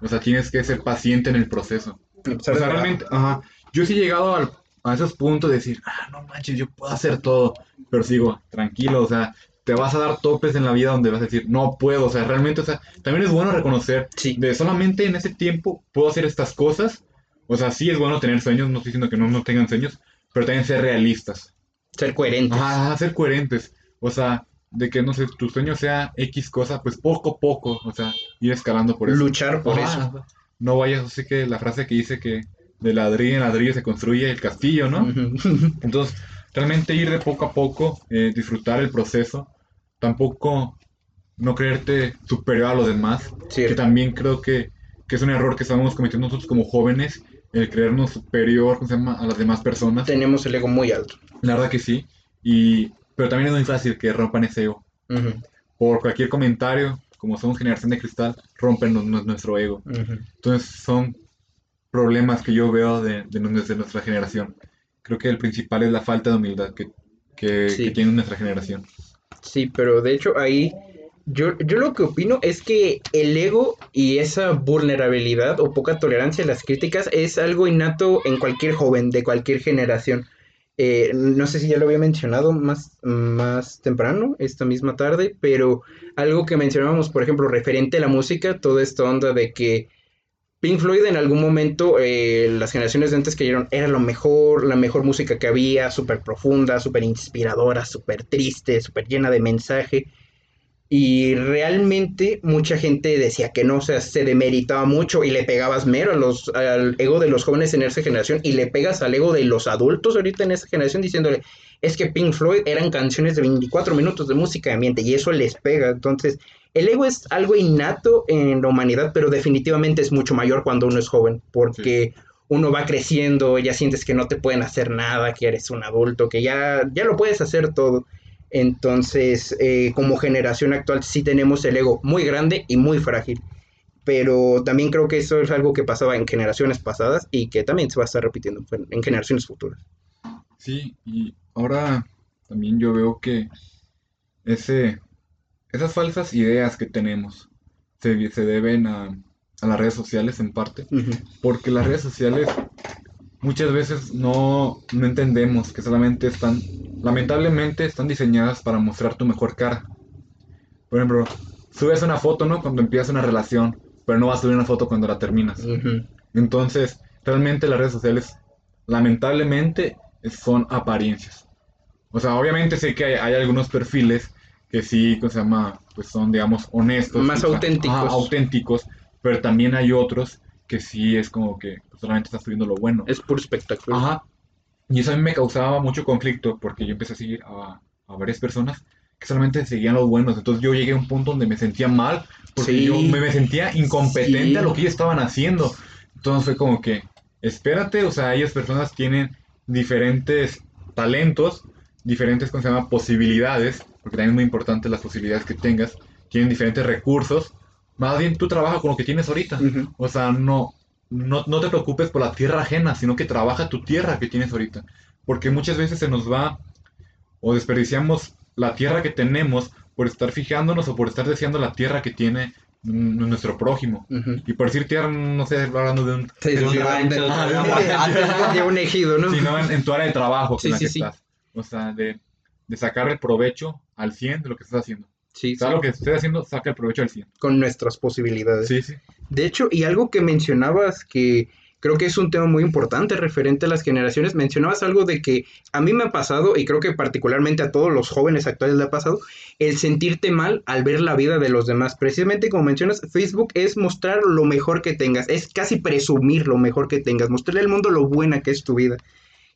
O sea, tienes que ser paciente en el proceso. O sea, realmente, ajá, yo sí he llegado al- a esos puntos de decir, ah, no manches, yo puedo hacer todo, pero sigo, tranquilo, o sea, te vas a dar topes en la vida donde vas a decir, no puedo, o sea, realmente, o sea, también es bueno reconocer Sí. de solamente en ese tiempo puedo hacer estas cosas, o sea, sí es bueno tener sueños, no estoy diciendo que no, no tengan sueños, pero también ser realistas, Ser coherentes. ajá, ser coherentes, o sea, de que, no sé, tu sueño sea X cosa, pues poco a poco, o sea, ir escalando por eso. Luchar por Ajá, eso. No vayas, así que la frase que dice que de ladrillo en ladrillo se construye el castillo, ¿no? Entonces, realmente ir de poco a poco, eh, disfrutar el proceso, tampoco no creerte superior a los demás, que Cierto. también creo que, que es un error que estamos cometiendo nosotros como jóvenes, el creernos superior a las demás personas. Tenemos el ego muy alto. La verdad que sí, y, pero también es muy fácil que rompan ese ego. Ujú, Por cualquier comentario, como somos generación de cristal, rompen nu- nu- nuestro ego. ujú. Entonces son problemas que yo veo de, de, nu- de nuestra generación. Creo que el principal es la falta de humildad que, que, Sí. que tiene nuestra generación. Sí, pero de hecho ahí yo, yo lo que opino es que el ego y esa vulnerabilidad o poca tolerancia a las críticas es algo innato en cualquier joven de cualquier generación. Eh, no sé si ya lo había mencionado más, más temprano, esta misma tarde, pero algo que mencionábamos, por ejemplo, referente a la música, toda esta onda de que Pink Floyd en algún momento, eh, las generaciones de antes creyeron, era lo mejor, la mejor música que había, súper profunda, súper inspiradora, súper triste, súper llena de mensaje. Y realmente mucha gente decía que no, o sea, se demeritaba mucho y le pegabas mero a los, al ego de los jóvenes en esa generación y le pegas al ego de los adultos ahorita en esa generación diciéndole, es que Pink Floyd eran canciones de 24 minutos de música de ambiente y eso les pega. Entonces, el ego es algo innato en la humanidad, pero definitivamente es mucho mayor cuando uno es joven, porque uno va creciendo, ya sientes que no te pueden hacer nada, que eres un adulto, que ya, ya lo puedes hacer todo. Entonces, eh, como generación actual sí tenemos el ego muy grande y muy frágil. Pero también creo que eso es algo que pasaba en generaciones pasadas y que también se va a estar repitiendo en generaciones futuras. Sí, y ahora también yo veo que ese, esas falsas ideas que tenemos se, se deben a, a las redes sociales en parte, porque las redes sociales muchas veces no, no entendemos que solamente están, lamentablemente están diseñadas para mostrar tu mejor cara. Por ejemplo, subes una foto, ¿no? Cuando empiezas una relación, pero no vas a subir una foto cuando la terminas. Entonces, realmente las redes sociales, lamentablemente, son apariencias. O sea, obviamente sé que hay, hay algunos perfiles que sí, se llama? Pues son, digamos, honestos. Más auténticos. auténticos, pero también hay otros que sí es como que solamente estás subiendo lo bueno. Es puro espectáculo. Ajá. Y eso a mí me causaba mucho conflicto porque yo empecé a seguir a, a varias personas que solamente seguían los buenos. Entonces yo llegué a un punto donde me sentía mal porque yo me, me, sentía incompetente sí. a lo que ellos estaban haciendo. Entonces fue como que, espérate, o sea, ellas personas tienen diferentes talentos, diferentes, ¿cómo se llama?, posibilidades, porque también es muy importante las posibilidades que tengas, tienen diferentes recursos. Más bien tú trabajas con lo que tienes ahorita. Uh -huh. O sea, no, no, no te preocupes por la tierra ajena, sino que trabaja tu tierra que tienes ahorita. Porque muchas veces se nos va o desperdiciamos la tierra que tenemos por estar fijándonos o por estar deseando la tierra que tiene nuestro prójimo. Uh -huh. Y por decir tierra, no sé, hablando de un... Sí, de, un, de, de, de un ejido, ¿no? Sino en, en, tu área de trabajo sí, en la sí, que sí. estás. O sea, de, de sacar el provecho al 100 de lo que estás haciendo. Sí, o sea, sí. lo que estés haciendo, saca el provecho al 100. Con nuestras posibilidades. Sí, sí. De hecho, y algo que mencionabas que creo que es un tema muy importante referente a las generaciones, mencionabas algo de que a mí me ha pasado, y creo que particularmente a todos los jóvenes actuales le ha pasado, el sentirte mal al ver la vida de los demás. Precisamente como mencionas, Facebook es mostrar lo mejor que tengas, es casi presumir lo mejor que tengas, mostrarle al mundo lo buena que es tu vida.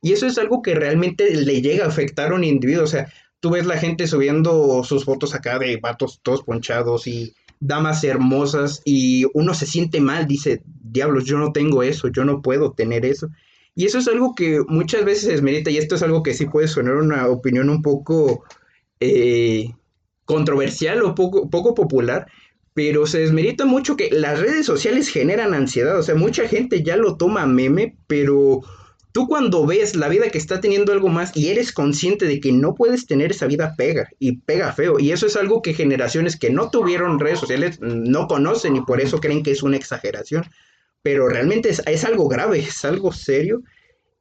Y eso es algo que realmente le llega a afectar a un individuo, o sea, tú ves la gente subiendo sus fotos acá de vatos todos ponchados y damas hermosas y uno se siente mal, dice, diablos, yo no tengo eso, yo no puedo tener eso. Y eso es algo que muchas veces desmerita y esto es algo que sí puede sonar una opinión un poco eh, controversial o poco, poco popular, pero se desmerita mucho que las redes sociales generan ansiedad, o sea, mucha gente ya lo toma meme, pero tú cuando ves la vida que está teniendo algo más y eres consciente de que no puedes tener esa vida, pega y pega feo. Y eso es algo que generaciones que no tuvieron redes sociales no conocen y por eso creen que es una exageración. Pero realmente es, algo grave, es algo serio.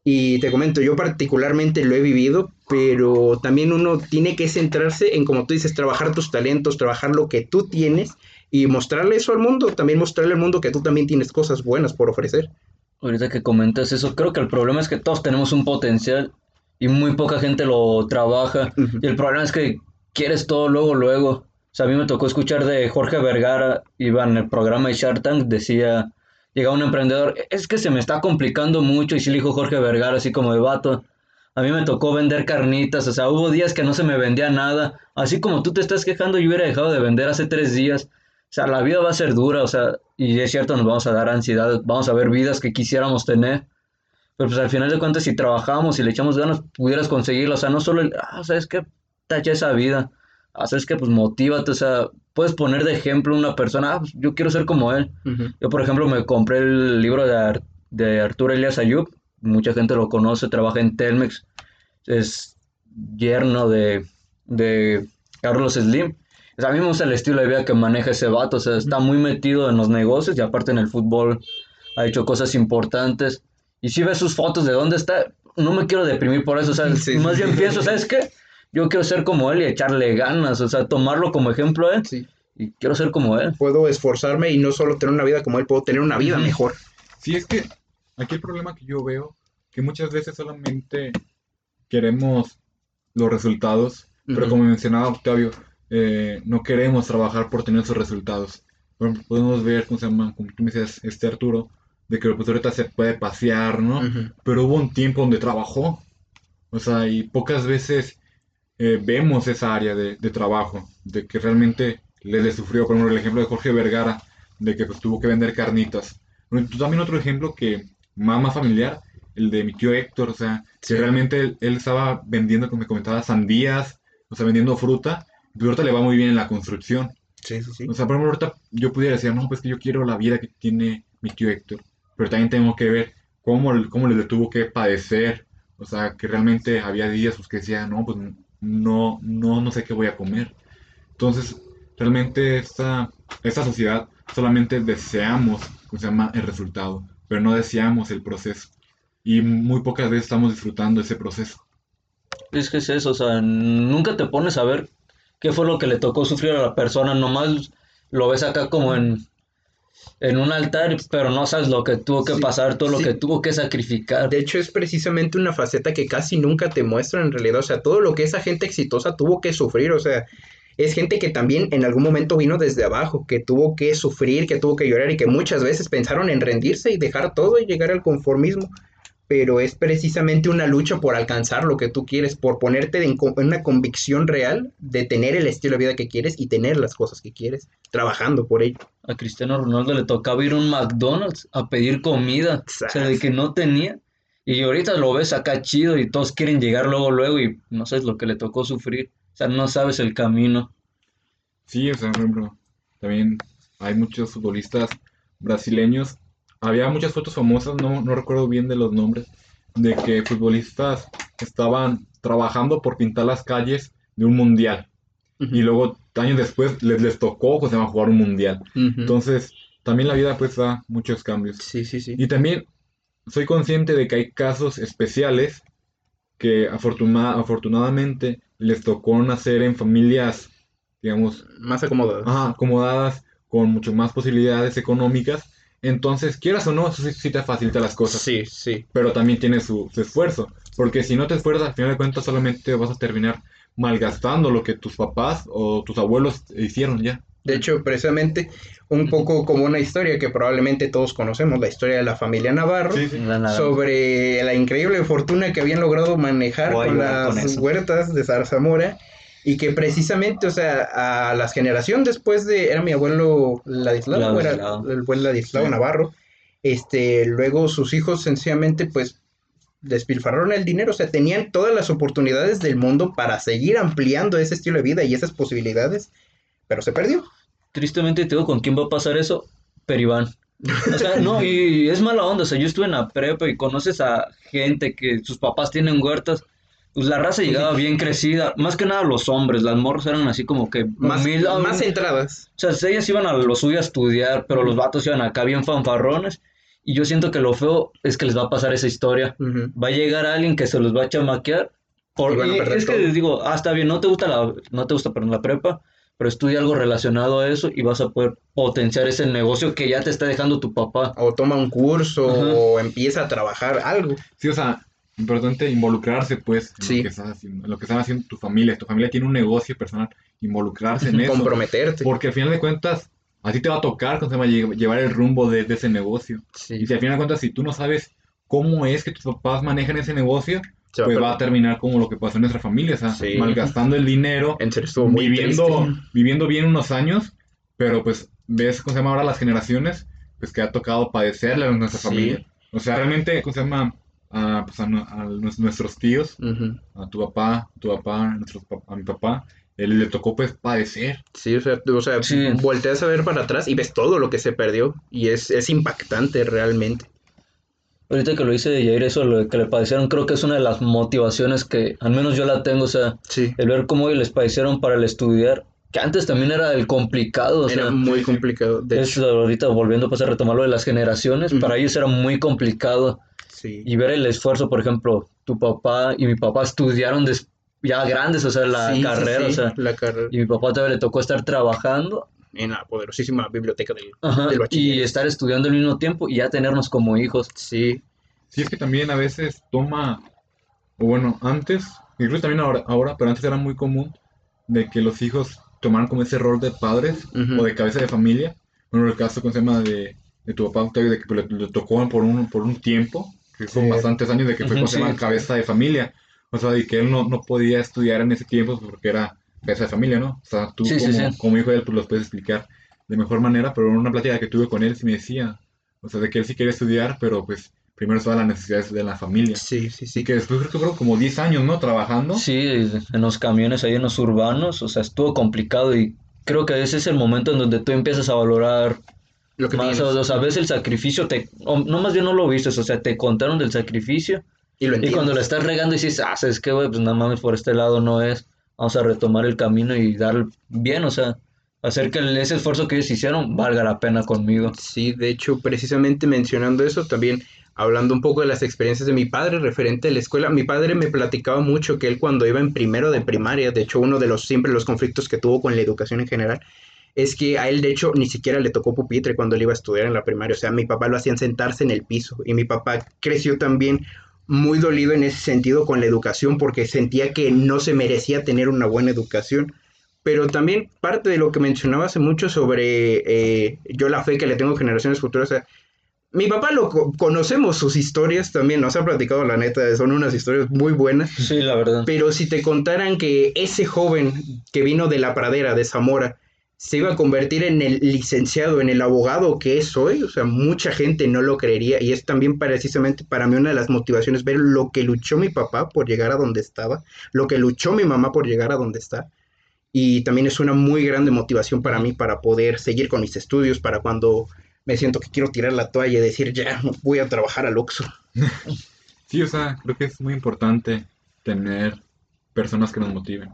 Y te comento, yo particularmente lo he vivido, pero también uno tiene que centrarse en, como tú dices, trabajar tus talentos, trabajar lo que tú tienes y mostrarle eso al mundo, también mostrarle al mundo que tú también tienes cosas buenas por ofrecer. Ahorita que comentas eso, creo que el problema es que todos tenemos un potencial y muy poca gente lo trabaja. Uh -huh. Y el problema es que quieres todo luego, luego. O sea, a mí me tocó escuchar de Jorge Vergara, iba en el programa de Shark Tank, decía, llega un emprendedor, es que se me está complicando mucho, y sí le dijo Jorge Vergara, así como de vato. A mí me tocó vender carnitas, o sea, hubo días que no se me vendía nada. Así como tú te estás quejando, yo hubiera dejado de vender hace tres días. O sea, la vida va a ser dura, o sea, y es cierto, nos vamos a dar ansiedad, vamos a ver vidas que quisiéramos tener. Pero pues al final de cuentas, si trabajamos y le echamos ganas, pudieras conseguirlo. O sea, no solo el, ah, ¿sabes qué? Tacha esa vida. Ah, ¿sabes qué? Pues motívate, o sea, puedes poner de ejemplo a una persona, ah, pues yo quiero ser como él. Uh -huh. Yo, por ejemplo, me compré el libro de, Ar de Arturo Elias Ayub, mucha gente lo conoce, trabaja en Telmex, es yerno de, de Carlos Slim. O sea, a mí me gusta el estilo de vida que maneja ese vato. O sea, está muy metido en los negocios y aparte en el fútbol ha hecho cosas importantes. Y si ves sus fotos de dónde está, no me quiero deprimir por eso. O sea, sí, más sí. bien pienso, ¿sabes qué? Yo quiero ser como él y echarle ganas. O sea, tomarlo como ejemplo a él. Sí. y quiero ser como él. Puedo esforzarme y no solo tener una vida como él, puedo tener una vida mejor. Sí, es que aquí el problema que yo veo, que muchas veces solamente queremos los resultados, pero como mencionaba Octavio, eh, no queremos trabajar por tener esos resultados. Podemos ver, ¿cómo se llama? Como tú me decías, este Arturo, de que pues ahorita se puede pasear, ¿no? Ujú. Pero hubo un tiempo donde trabajó. O sea, y pocas veces eh, vemos esa área de, de trabajo, de que realmente le, le sufrió. Por ejemplo, el ejemplo de Jorge Vergara, de que pues tuvo que vender carnitas. Bueno, también otro ejemplo que más, más familiar, el de mi tío Héctor, o sea, Sí. que realmente él, él estaba vendiendo, como me comentaba, sandías, o sea, vendiendo fruta, ahorita le va muy bien en la construcción. Sí, sí, sí. O sea, por ejemplo, ahorita yo pudiera decir, no, pues que yo quiero la vida que tiene mi tío Héctor, pero también tengo que ver cómo, cómo le tuvo que padecer, o sea, que realmente había días pues, que decía, no, pues no, no, no sé qué voy a comer. Entonces, realmente esta, esta sociedad solamente deseamos, ¿cómo se llama?, el resultado, pero no deseamos el proceso. Y muy pocas veces estamos disfrutando ese proceso. Es que es eso, o sea, nunca te pones a ver qué fue lo que le tocó sufrir a la persona, nomás lo ves acá como en, en un altar, pero no sabes lo que tuvo que Sí, pasar, todo lo que tuvo que sacrificar. De hecho, es precisamente una faceta que casi nunca te muestran en realidad. O sea, todo lo que esa gente exitosa tuvo que sufrir. O sea, es gente que también en algún momento vino desde abajo, que tuvo que sufrir, que tuvo que llorar y que muchas veces pensaron en rendirse y dejar todo y llegar al conformismo. Pero es precisamente una lucha por alcanzar lo que tú quieres, por ponerte en, co- en una convicción real de tener el estilo de vida que quieres y tener las cosas que quieres, trabajando por ello. A Cristiano Ronaldo le tocaba ir a un McDonald's a pedir comida, o sea, de que no tenía. Y ahorita lo ves acá chido y todos quieren llegar luego, luego y no sabes lo que le tocó sufrir. O sea, no sabes el camino. Sí, o sea, por ejemplo, también hay muchos futbolistas brasileños. Había muchas fotos famosas, no, no recuerdo bien de los nombres, de que futbolistas estaban trabajando por pintar las calles de un mundial. Y luego, años después, les, les tocó pues, llama, jugar un mundial. Entonces, también la vida pues da muchos cambios. sí, sí, sí. Y también soy consciente de que hay casos especiales que afortuna- afortunadamente les tocó nacer en familias, digamos, Más acomodado. ajá, acomodadas, con mucho más posibilidades económicas. Entonces, quieras o no, eso sí, sí te facilita las cosas. Sí, sí. Pero también tiene su, su esfuerzo. Porque si no te esfuerzas, al final de cuentas solamente vas a terminar malgastando lo que tus papás o tus abuelos hicieron ya. De hecho, precisamente un poco como una historia que probablemente todos conocemos, la historia de la familia Navarro, La nada. sobre la increíble fortuna que habían logrado manejar Voy con las con huertas de Zarzamora y que precisamente, o sea, a la generación después de, era mi abuelo Ladislao, era el buen Ladislao Sí. Navarro, este, luego sus hijos sencillamente pues despilfarraron el dinero, o sea, tenían todas las oportunidades del mundo para seguir ampliando ese estilo de vida y esas posibilidades, pero se perdió. Tristemente te digo con quién va a pasar eso, Peribán. O sea, no, y es mala onda, o sea, yo estuve en la prepa y conoces a gente que sus papás tienen huertas, pues la raza llegaba bien crecida, más que nada los hombres, las morras eran así como que Más, humildes, más entradas. o sea, ellas iban a lo suyo a estudiar, pero los vatos iban acá bien fanfarrones, y yo siento que lo feo es que les va a pasar esa historia, va a llegar alguien que se los va a chamaquear, por, Y van a y perder es que todo. les digo, ah, está bien, no te gusta la, no te gusta, perdón, la prepa, pero estudia algo relacionado a eso y vas a poder potenciar ese negocio que ya te está dejando tu papá. O toma un curso Ajá. o empieza a trabajar algo. Sí, o sea, importante involucrarse, pues, en, Sí. lo que estás haciendo, en lo que están haciendo tu familia. Tu familia tiene un negocio personal, involucrarse en eso. Comprometerte. Porque al final de cuentas, a ti te va a tocar ¿cómo se llama? lle- llevar el rumbo de, de ese negocio. Sí. Y si al final de cuentas, si tú no sabes cómo es que tus papás manejan ese negocio, Se va a pues va a terminar como lo que pasó en nuestra familia, o sea, Sí. malgastando el dinero, En serio, viviendo, triste. viviendo bien unos años, pero pues ves cómo se llama ahora las generaciones, pues que ha tocado padecerle a nuestra Sí. familia. O sea, realmente, ¿cómo se llama? A, pues, a, a nues- nuestros tíos, a tu papá, tu papá, a, nuestros pap- a mi papá, él le tocó pues padecer. Sí, o sea, o sea Sí. volteas a ver para atrás y ves todo lo que se perdió. Y es, es impactante realmente. Ahorita que lo hice de Jair, eso lo que le padecieron, creo que es una de las motivaciones que al menos yo la tengo, o sea, Sí. el ver cómo les padecieron para el estudiar, que antes también era el complicado, o Era sea, muy complicado. De es hecho, ahorita volviendo pues, a retomar lo de las generaciones, para ellos era muy complicado sí. y ver el esfuerzo, por ejemplo, tu papá y mi papá estudiaron des- ya grandes, o sea, la Sí, carrera, sí, o sea, la carrera. y mi papá todavía le tocó estar trabajando en la poderosísima biblioteca del, Ajá, del y estar estudiando al mismo tiempo y ya tenernos como hijos. Sí, Sí, es que también a veces toma, o bueno, antes, incluso también ahora, ahora, pero antes era muy común de que los hijos tomaran como ese rol de padres o de cabeza de familia. Bueno, el caso con se llama de, de tu papá Octavio, de que le, le tocó por un, por un tiempo, que son Sí. bastantes años, de que fue como se llama sí. cabeza de familia. O sea, de que él no, no podía estudiar en ese tiempo porque era cabeza de familia, ¿no? O sea, tú Sí, sí, como, sí. como hijo de él, pues los puedes explicar de mejor manera, pero en una plática que tuve con él sí me decía, o sea, de que él sí quería estudiar, pero pues primero estaban las necesidades de la familia. sí, sí, Y sí. que después creo que fueron como 10 años, ¿no? Trabajando. Sí, en los camiones ahí en los urbanos, o sea, estuvo complicado y creo que ese es el momento en donde tú empiezas a valorar Lo que más, o, o sea, ves el sacrificio, te, o no más bien no lo viste, o sea, te contaron del sacrificio y lo y cuando lo entiendes. estás regando y dices, ah, sabes qué, güey, pues nada mames por este lado no es, vamos a retomar el camino y dar bien, o sea, hacer que ese esfuerzo que ellos hicieron valga la pena conmigo. Sí, de hecho, precisamente mencionando eso, también hablando un poco de las experiencias de mi padre referente a la escuela, mi padre me platicaba mucho que él cuando iba en primero de primaria, de hecho uno de los siempre los conflictos que tuvo con la educación en general, es que a él de hecho ni siquiera le tocó pupitre cuando él iba a estudiar en la primaria, o sea, mi papá lo hacían sentarse en el piso y mi papá creció también muy dolido en ese sentido con la educación porque sentía que no se merecía tener una buena educación. Pero también parte de lo que mencionaba hace mucho sobre eh, yo la fe que le tengo a generaciones futuras. o sea, mi papá lo co- conocemos sus historias también, nos ha platicado la neta, son unas historias muy buenas. Sí, la verdad. Pero si te contaran que ese joven que vino de la pradera de Zamora se iba a convertir en el licenciado, en el abogado que es hoy, o sea, mucha gente no lo creería y es también precisamente para mí una de las motivaciones ver lo que luchó mi papá por llegar a donde estaba, lo que luchó mi mamá por llegar a donde está. Y también es una muy grande motivación para mí para poder seguir con mis estudios, para cuando me siento que quiero tirar la toalla y decir, ya, voy a trabajar al Oxxo. Sí, o sea, creo que es muy importante tener personas que nos motiven.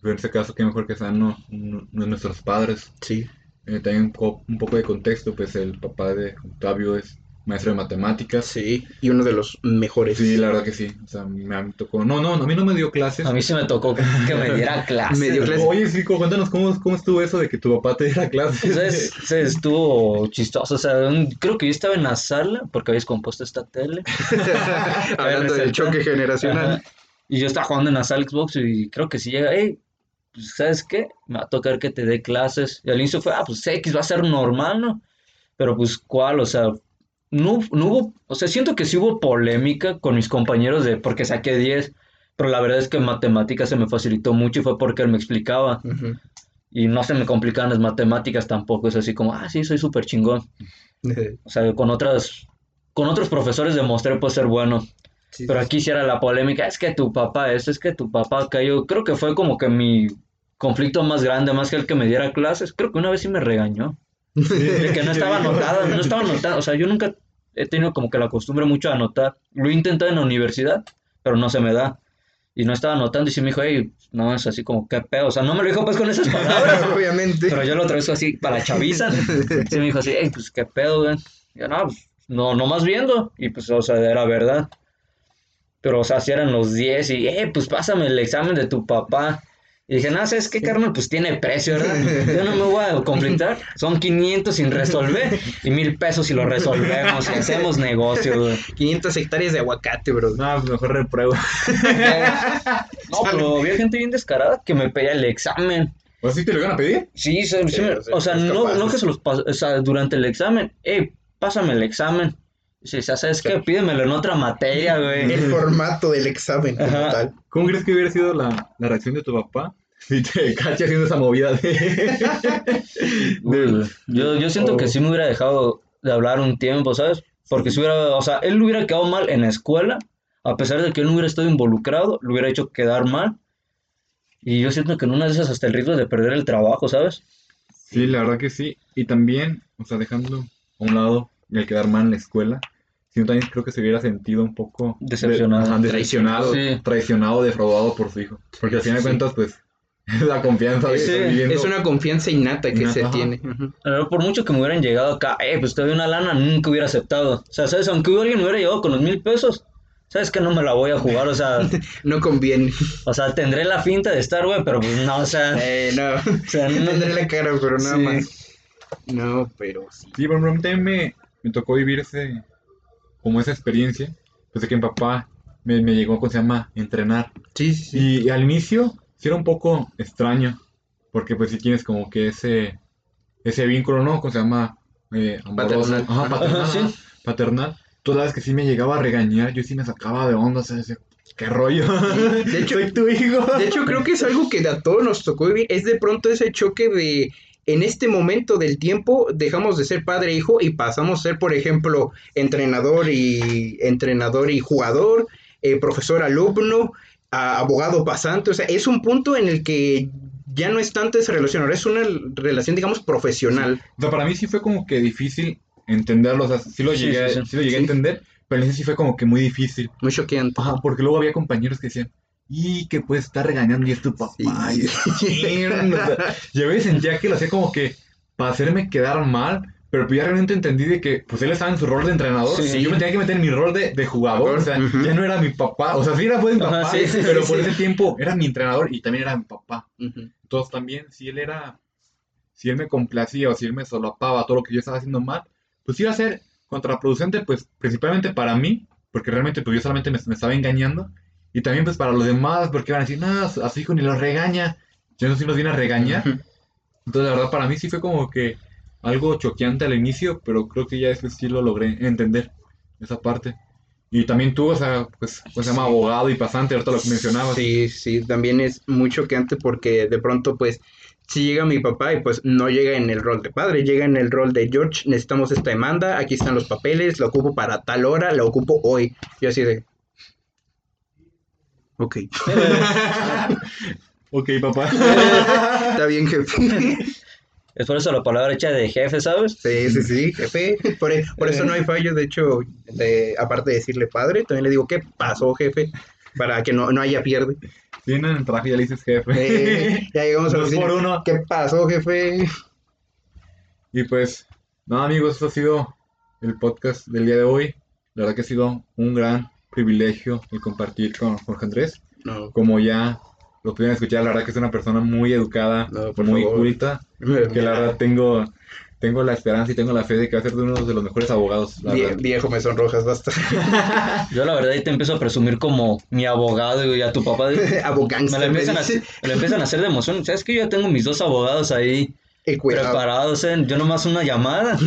Pero en este caso, qué mejor que sean no, no- no nuestros padres. Sí. Eh, también un, co- un poco de contexto, pues el papá de Octavio es maestro de matemáticas. Sí, y uno de los mejores. Sí, la verdad que sí. O sea, me tocó. No, no, a mí no me dio clases. A mí sí me tocó que, que me diera clases. Me dio clases. Oye, sí, cu- cuéntanos cómo, cómo estuvo eso de que tu papá te diera clases. Entonces, se estuvo chistoso, o sea, un- creo que yo estaba en la sala porque habéis compuesto esta tele. Hablando del choque generacional. Ajá. Y yo estaba jugando en la sala Xbox y creo que si llega, hey, pues, ¿sabes qué? Me va a tocar que te dé clases. Y al inicio fue, ah, pues X va a ser normal, ¿no? Pero pues, ¿cuál? O sea, no, no hubo, o sea, siento que sí hubo polémica con mis compañeros de porque saqué 10, pero la verdad es que en matemáticas se me facilitó mucho y fue porque él me explicaba. Ujú. Y no se me complicaban las matemáticas tampoco, es así como, ah, sí, soy súper chingón. O sea, con otras, con otros profesores demostré pues ser bueno. Sí, Pero aquí sí era la polémica, es que tu papá esto, es que tu papá. Yo creo que fue como que mi conflicto más grande, más que el que me diera clases. Creo que una vez sí me regañó. De que no estaba anotada, no estaba anotada. O sea, yo nunca he tenido como que la costumbre mucho de anotar. Lo he intentado en la universidad, pero no se me da. Y no estaba anotando y sí me dijo, hey, no, es así como, qué pedo. O sea, no me lo dijo pues con esas palabras. Obviamente. Pero yo lo traduzco así para chaviza. Sí me dijo así, hey, pues qué pedo, güey. Y yo, no, pues, no, no más viendo. Y pues, o sea, era verdad. Pero, o sea, si eran los 10 y, eh, pues pásame el examen de tu papá. Y dije, no, ¿sabes qué, carnal? Pues tiene precio, ¿verdad? Yo no me voy a conflictar. Son 500 sin resolver y mil pesos si lo resolvemos y hacemos negocio, güey. 500 hectáreas de aguacate, bro. No, pues mejor repruebo. No, pero había gente bien descarada que me pedía el examen. ¿O sí te lo iban a pedir? Sí, se- sí me- o sea, o sea, es no, no que se los pas- o sea, durante el examen, eh, pásame el examen. Sí, ya sabes qué, pídemelo en otra materia, güey. El formato del examen como Ajá. tal. ¿Cómo crees que hubiera sido la, la reacción de tu papá si te cacha haciendo esa movida de... Yo, yo siento que Oh. sí me hubiera dejado de hablar un tiempo, ¿sabes? Porque si hubiera, o sea, él hubiera quedado mal en la escuela, a pesar de que él no hubiera estado involucrado, lo hubiera hecho quedar mal. Y yo siento que en una de esas hasta el riesgo de perder el trabajo, ¿sabes? Sí, la verdad que sí. Y también, o sea, dejando a un lado el quedar mal en la escuela, sino también creo que se hubiera sentido un poco de- Decepcionado. ajá, decepcionado, Sí. traicionado, defraudado por su hijo. Porque al final de Sí. cuentas, pues, es la confianza de Es, viviendo. es una confianza innata que Innata, se ajá. tiene. Pero por mucho que me hubieran llegado acá, eh, pues te doy una lana, nunca hubiera aceptado. O sea, ¿sabes? Aunque alguien me hubiera llegado con los mil pesos, sabes que no me la voy a jugar, o sea, No conviene. o sea, tendré la finta de estar, güey, pero pues no, o sea, Eh, no. o sea, no- Tendré la cara, pero nada Sí. más. No, pero sí. Sí, a mí me, me tocó vivir ese, como esa experiencia, pues de que mi papá me, me llegó, ¿cómo se llama?, entrenar. Sí, sí, sí. Y, al inicio sí era un poco extraño, porque pues si tienes como que ese, ese vínculo, ¿no? ¿Cómo se llama? Eh. Paternal. Ajá, paternal. Sí. paternal. Todas las veces que sí me llegaba a regañar, yo sí me sacaba de onda, o sea, decía, ¿qué rollo? De hecho- soy tu hijo. De hecho, creo que es algo que a todos nos tocó vivir. Es de pronto ese choque de. En este momento del tiempo dejamos de ser padre e hijo y pasamos a ser, por ejemplo, entrenador y entrenador y jugador, eh, profesor alumno, a- abogado pasante. O sea, es un punto en el que ya no es tanto esa relación, ahora es una relación, digamos, profesional. O sea, para mí sí fue como que difícil entenderlo, o sea, sí lo llegué, sí, sí, sí. lo llegué a entender, pero en ese sí fue como que muy difícil. Muy choqueante. Ajá, porque luego había compañeros que decían, y que puedes estar regañando y es tu papá. Sí. Y o sea, yo a veces sentía que lo hacía como que para hacerme quedar mal, pero pues ya realmente entendí de que pues él estaba en su rol de entrenador Sí. y yo me tenía que meter en mi rol de, de jugador, o sea, Ujú. ya no era mi papá, o sea, sí era buen Ajá, papá, sí, sí, pero por ese tiempo era mi entrenador y también era mi papá. Ujú. Entonces también, si él era, si él me complacía o si él me solapaba todo lo que yo estaba haciendo mal, pues iba a ser contraproducente, pues principalmente para mí, porque realmente pues yo solamente me, me estaba engañando, y también pues para los demás, porque iban a decir, no, a su hijo ni lo regaña, yo no sí nos viene a regañar. Entonces la verdad para mí sí fue como que algo choqueante al inicio, pero creo que ya después sí lo logré entender, esa parte. Y también tú, o sea, pues, pues se llama Sí. abogado y pasante, ahorita lo que mencionabas. Sí, sí, también es muy choqueante porque de pronto, pues, si llega mi papá y pues no llega en el rol de padre, llega en el rol de George, necesitamos esta demanda, aquí están los papeles, la ocupo para tal hora, la ocupo hoy. Yo así de... Ok. Ok, papá. Está bien, jefe. es por eso la palabra hecha de jefe, ¿sabes? Sí, sí, sí, jefe. Por, e- por eso no hay fallo. De hecho, de- aparte de decirle padre, también le digo, ¿qué pasó, jefe? Para que no, no haya pierde. Sí, en el trabajo ya le dices jefe. Eh, ya llegamos a oficina. por uno. ¿Qué pasó, jefe? Y pues, nada amigos, esto ha sido el podcast del día de hoy. La verdad que ha sido un gran privilegio el compartir con Jorge Andrés. No, Como ya lo pudieron escuchar, la verdad que es una persona muy educada, No, muy favor. culta, que la verdad tengo, tengo la esperanza y tengo la fe de que va a ser de uno de los mejores abogados. La Vie- viejo me sonrojas, basta. Yo la verdad ahí te empiezo a presumir como mi abogado y a tu papá. Me lo, Abogánster, me empiezan a, me lo empiezan a hacer de emoción. ¿Sabes que yo ya tengo mis dos abogados ahí preparados? ¿eh? Yo nomás una llamada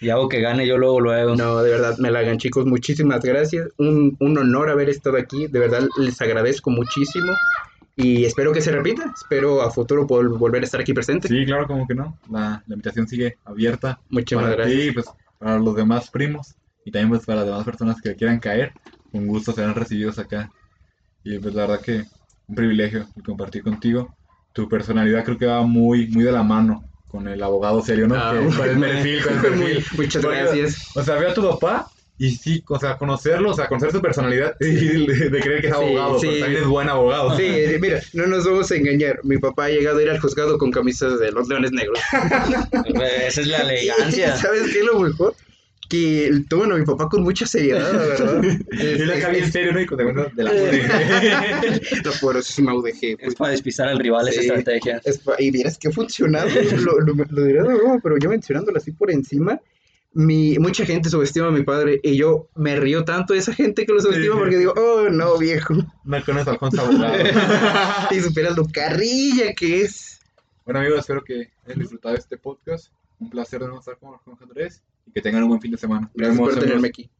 y hago que gane yo luego, luego. No, de verdad, me la hagan, chicos. Muchísimas gracias. Un, un honor haber estado aquí. De verdad, les agradezco muchísimo. Y espero que se repita. Espero a futuro poder volver a estar aquí presente. Sí, claro, como que no. La, la invitación sigue abierta Muchísimas para gracias. ti, pues para los demás primos y también pues para las demás personas que quieran caer. Con gusto serán recibidos acá. Y pues la verdad que un privilegio el compartir contigo. Tu personalidad creo que va muy, muy de la mano con el abogado serio, ¿no? Ah, Que- con el perfil, con el perfil. Muchas gracias. O sea, veo a tu papá y sí, o sea, conocerlo, o sea, conocer su personalidad y de, de creer que es Sí, abogado, sí. pero también es buen abogado. Sí, mira, no nos vamos a engañar. Mi papá ha llegado a ir al juzgado con camisas de los leones negros. Esa es la elegancia. ¿Sabes qué es lo mejor? Que toman a mi papá con mucha seriedad, la verdad. Y la cabía en serio, ¿no? Y con de la La poderosísima UDG. pues. Es para despistar al rival esa Sí. estrategia. Es pa- y vieras que ha funcionado. lo, lo, lo diré de broma, pero yo mencionándolo así por encima. Mi, mucha gente subestima a mi padre y yo me río tanto de esa gente que lo subestima Sí. porque digo, oh no, viejo. No a Alfonso Abogado. y superas lo carrilla que es. Bueno amigos, espero que hayan disfrutado de este podcast. Un placer de nuevo estar con Jorge Andrés y que tengan un buen fin de semana. Gracias vemos por en tenerme aquí.